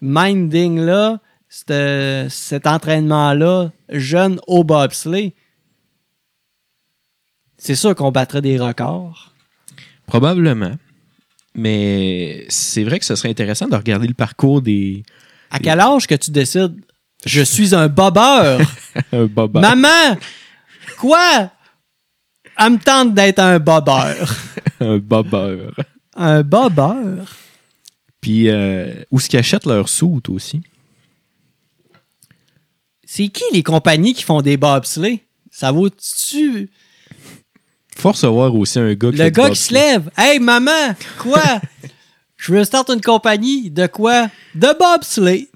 minding-là, c'te- cet entraînement-là, jeune au bobsleigh, c'est sûr qu'on battrait des records. Probablement. Mais c'est vrai que ce serait intéressant de regarder le parcours des. À quel âge que tu décides je suis un bobeur? Un boba. Maman! Quoi? Elle me tente d'être un bobeur. un bobeur. un bobeur? Puis, euh, où est-ce qu'ils achètent leur soute aussi? C'est qui les compagnies qui font des bobsleighs? Ça vaut-tu? Faut recevoir aussi un gars qui Le fait du gars qui se bobsleigh. lève. Hey, maman! Quoi? Je veux start une compagnie. De quoi? De bobsleigh.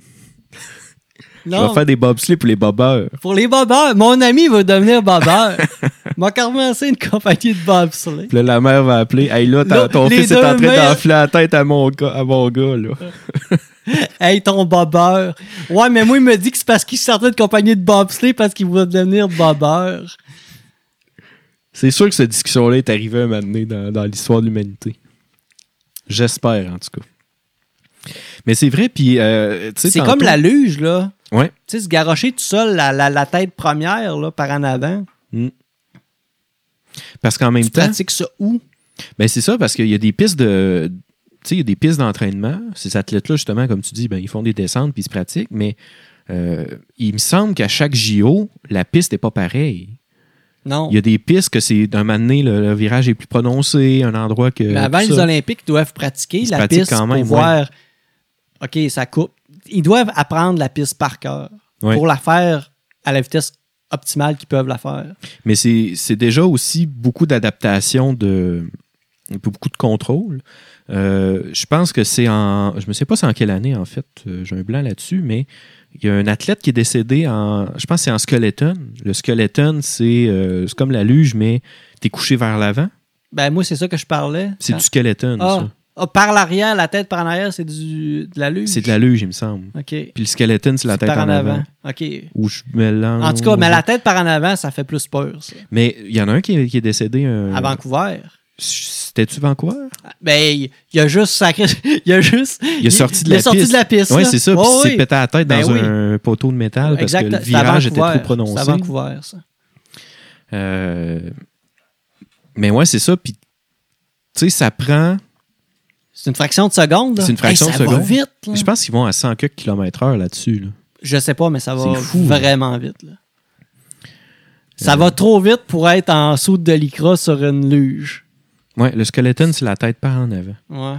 Je vais faire des bobsleighs pour les bobeurs. Pour les bobeurs. Mon ami va devenir bobeur. m'a commencé une compagnie de bobsleigh. Puis là, la mère va appeler. Hey, là, ta- Là, ton les fils est deux en train mères- d'enfler la tête à mon gars, à mon gars là. Hey, ton bobeur. Ouais, mais moi, il me dit que c'est parce qu'il sortait de compagnie de bobsleigh parce qu'il voulait devenir bobeur. C'est sûr que cette discussion-là est arrivée un moment donné dans, dans l'histoire de l'humanité. J'espère, en tout cas. Mais c'est vrai, puis... euh, tu C'est comme la luge, là. Ouais. Tu sais, se garrocher tout seul la, la, la tête première, là, par en avant. Parce qu'en même Tu temps... pratiques ça où? Ben c'est ça, parce qu'il y a des pistes de. Tu sais, il y a des pistes d'entraînement. Ces athlètes-là, justement, comme tu dis, ben, ils font des descentes puis ils se pratiquent, mais euh, il me semble qu'à chaque JO, la piste n'est pas pareille. Non. Il y a des pistes que c'est d'un moment donné, le, le virage est plus prononcé, un endroit que. Mais avant les ça. Olympiques, ils doivent pratiquer Ils la pratiquent piste quand même, pour voir. OK, ça coupe. Ils doivent apprendre la piste par cœur Ouais. pour la faire à la vitesse optimale qu'ils peuvent la faire. Mais c'est c'est déjà aussi beaucoup d'adaptation de. beaucoup de contrôle. Euh, je pense que c'est en. Je ne sais pas c'est en quelle année, en fait. Euh, J'ai un blanc là-dessus, mais il y a un athlète qui est décédé en. Je pense que c'est en skeleton. Le skeleton, c'est euh, c'est comme la luge, mais tu es couché vers l'avant. Ben, moi, c'est ça que je parlais. C'est Quand- du skeleton, Ah, ça. Ah, par l'arrière, la tête par en arrière, c'est du, de la luge? C'est de la luge, il me semble. OK. Puis le skeleton, c'est la tête par en avant. OK. Ou je mélange. En tout cas, mais la tête par en avant, ça fait plus peur, ça. Mais il y en a un qui est, qui est décédé. À Vancouver. C'était-tu Vancouver? Ben, il il a juste sacré. Il a juste. Il est sorti de la sorti piste. de la piste. Oui, c'est ça. Puis il s'est pété la tête Ben dans oui. un poteau de métal parce Exact, que le à virage était trop prononcé. C'est à Vancouver, ça. Euh, Mais ouais, c'est ça. Puis, tu sais, ça prend. C'est une fraction de seconde. C'est une fraction Hey, de ça va seconde. vite. là. Je pense qu'ils vont à 100 km/h là-dessus. là. Je sais pas, mais ça va là. vraiment vite. là. Ça Euh. va trop vite pour être en saut de lycra sur une luge. Ouais, le skeleton, c'est la tête par en avant. Ouais.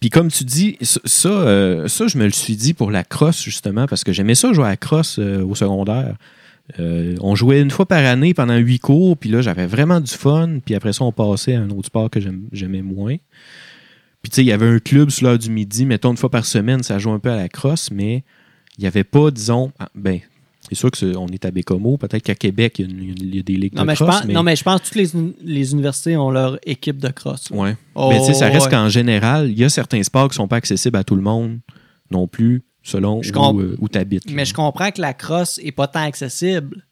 Puis comme tu dis, ça, ça, euh, ça, je me le suis dit pour la crosse, justement, parce que j'aimais ça jouer à la crosse euh, au secondaire. Euh, on jouait une fois par année pendant huit cours, puis là, j'avais vraiment du fun. Puis après ça, on passait à un autre sport que j'aimais moins. Puis tu sais, il y avait un club sur l'heure du midi, mettons une fois par semaine, ça joue un peu à la crosse, mais il n'y avait pas, disons, ah, ben, c'est sûr qu'on est à Bécomo, peut-être qu'à Québec, il y, a une- il y a des ligues Non de mais, je crosse, pense, non, mais je pense que toutes les, les universités ont leur équipe de cross. Ouais. Oh, Mais tu sais, ça reste ouais. qu'en général, il y a certains sports qui sont pas accessibles à tout le monde non plus, selon Je où, euh, où tu habites. Mais je comprends que la crosse est pas tant accessible.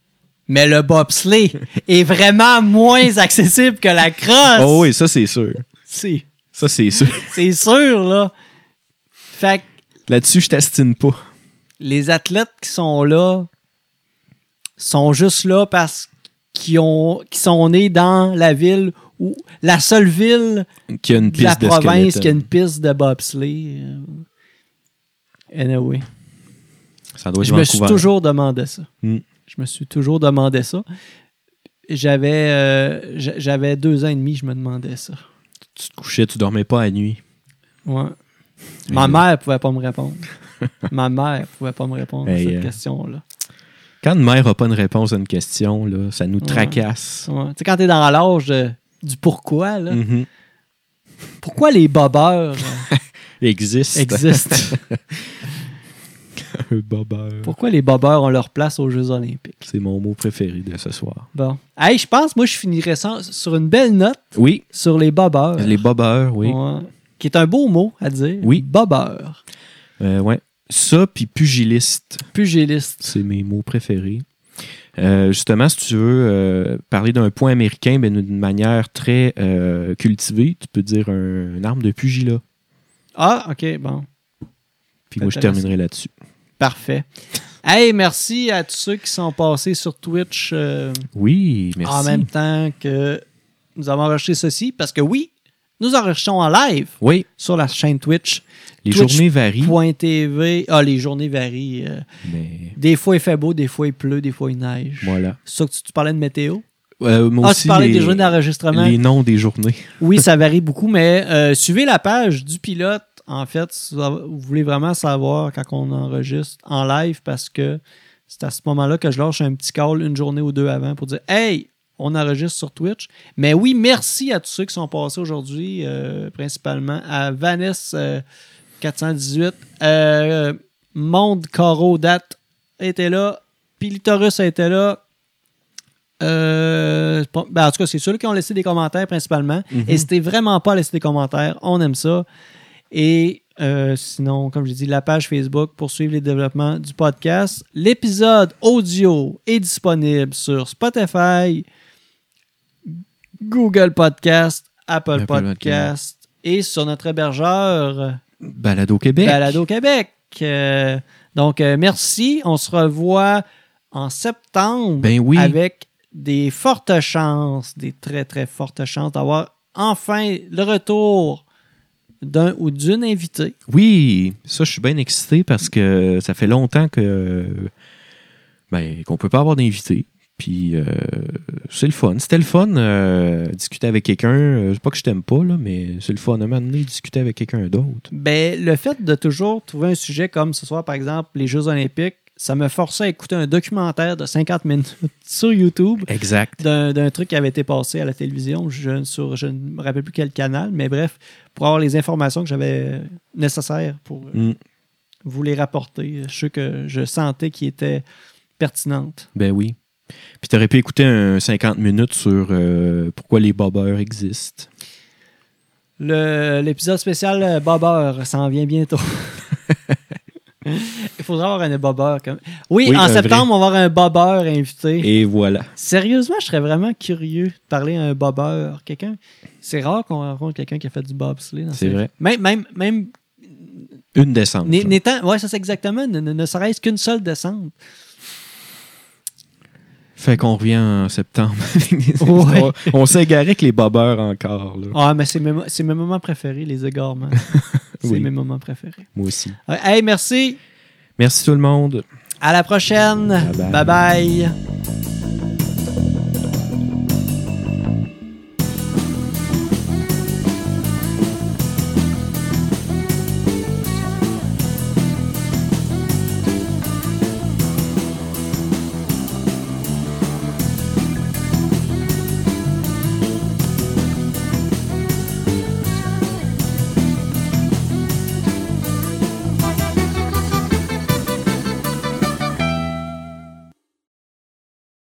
Mais le bobsleigh est vraiment moins accessible que la crosse. Oh oui, ça c'est sûr. C'est, Ça c'est sûr. c'est sûr, là. Fait Là-dessus, je t'astine pas. les athlètes qui sont là sont juste là parce qu'ils ont, qu'ils sont nés dans la ville ou la seule ville a une de la de province qui a une piste de bobsleigh. Anyway. Ça doit être Je me suis toujours demandé ça. Mm. Je me suis toujours demandé ça. J'avais euh, j'a- j'avais deux ans et demi, je me demandais ça. Tu te couchais, tu dormais pas à nuit. Ouais. Ma mère pouvait pas me répondre. Ma mère pouvait pas me répondre à cette euh, question-là. Quand une mère n'a pas une réponse à une question, là, ça nous tracasse. Ouais. Tu sais, quand t'es dans l'âge du pourquoi, là, Mhm. pourquoi les bobeurs euh, Existe. existent? Un bobeur. pourquoi les bobeurs ont leur place aux Jeux Olympiques? C'est mon mot préféré de ce soir. Bon. Hey, je pense, moi, je finirais ça sur une belle note Oui, sur les bobeurs. les bobeurs, oui. Ouais. Qui est un beau mot à dire. Oui. Bobeur. Euh, ouais. Ça, puis pugiliste. Pugiliste. C'est mes mots préférés. Euh, justement, si tu veux euh, parler d'un point américain, ben, d'une manière très euh, cultivée, tu peux dire un, une arme de pugilat. Ah, OK, bon. Puis moi, je terminerai là-dessus. Parfait. Hey, merci à tous ceux qui sont passés sur Twitch Oui, merci. en même temps que nous avons enregistré ceci. Parce que oui, nous enregistrons en live Oui, sur la chaîne Twitch. les Twitch journées varient. .tv. Ah, les journées varient. euh, Mais des fois, il fait beau, des fois, il pleut, des fois, il neige. voilà. Ça que tu, tu parlais de météo? Euh, moi ah, aussi, tu parlais les, des journées d'enregistrement? les noms des journées. Oui, ça varie beaucoup, mais euh, suivez la page du pilote, en fait, si vous voulez vraiment savoir quand on enregistre en live, parce que c'est à ce moment-là que je lâche un petit call une journée ou deux avant pour dire Hey, on enregistre sur Twitch. Mais oui, merci à tous ceux qui sont passés aujourd'hui, euh, principalement à Vanessa euh, 418, euh, Monde Caro Date était là, Pilitorus était là. Euh, ben, en tout cas, c'est ceux qui ont laissé des commentaires principalement. Mhm. N'hésitez vraiment pas à laisser des commentaires. On aime ça. Et euh, sinon, comme je dis, la page Facebook pour suivre les développements du podcast. L'épisode audio est disponible sur Spotify, Google Podcast, Apple, Apple Podcast et sur notre hébergeur Balado Québec. Balado Québec. Euh, donc, euh, merci. On se revoit en septembre Ben oui. avec des fortes chances, des très, très fortes chances d'avoir enfin le retour d'un ou d'une invitée. Oui, ça, je suis bien excité parce que ça fait longtemps que ben, qu'on peut pas avoir d'invité. Puis euh, c'est le fun. C'était le fun euh, discuter avec quelqu'un. Euh, C'est pas que je t'aime pas, là, mais c'est le fun. À un moment donné, discuter avec quelqu'un d'autre. Ben, le fait de toujours trouver un sujet comme ce soir, par exemple, les Jeux Olympiques, ça me forçait à écouter un documentaire de 50 minutes sur YouTube Exact. d'un truc qui avait été passé à la télévision je, sur je ne me rappelle plus quel canal, mais bref, pour avoir les informations que j'avais nécessaires pour euh, Mm. vous les rapporter, ceux que je sentais qui étaient pertinentes. Ben oui. Puis t'aurais pu écouter un 50 minutes sur euh, pourquoi les bobeurs existent. L'épisode spécial euh, Bobber s'en vient bientôt. Il faudra avoir un bobber. Comme... Oui, Oui, en septembre, on va avoir un bobber invité. Et voilà. Sérieusement, je serais vraiment curieux de parler à un bobber. Quelqu'un. C'est rare qu'on rencontre quelqu'un qui a fait du bobsleigh. dans C'est vrai. Même, même, même Une descente. N'étant, ouais, ça c'est exactement, ne, ne- ne serait-ce qu'une seule descente. Fait qu'on revient en septembre. Ouais. on s'est égaré avec les bobbers encore. Là. Ah, mais c'est mes, moments préférés, les égarements. c'est Oui. mes moments préférés. Moi aussi. Ouais, Hey, merci. Merci tout le monde. À la prochaine. Bye bye. bye. bye.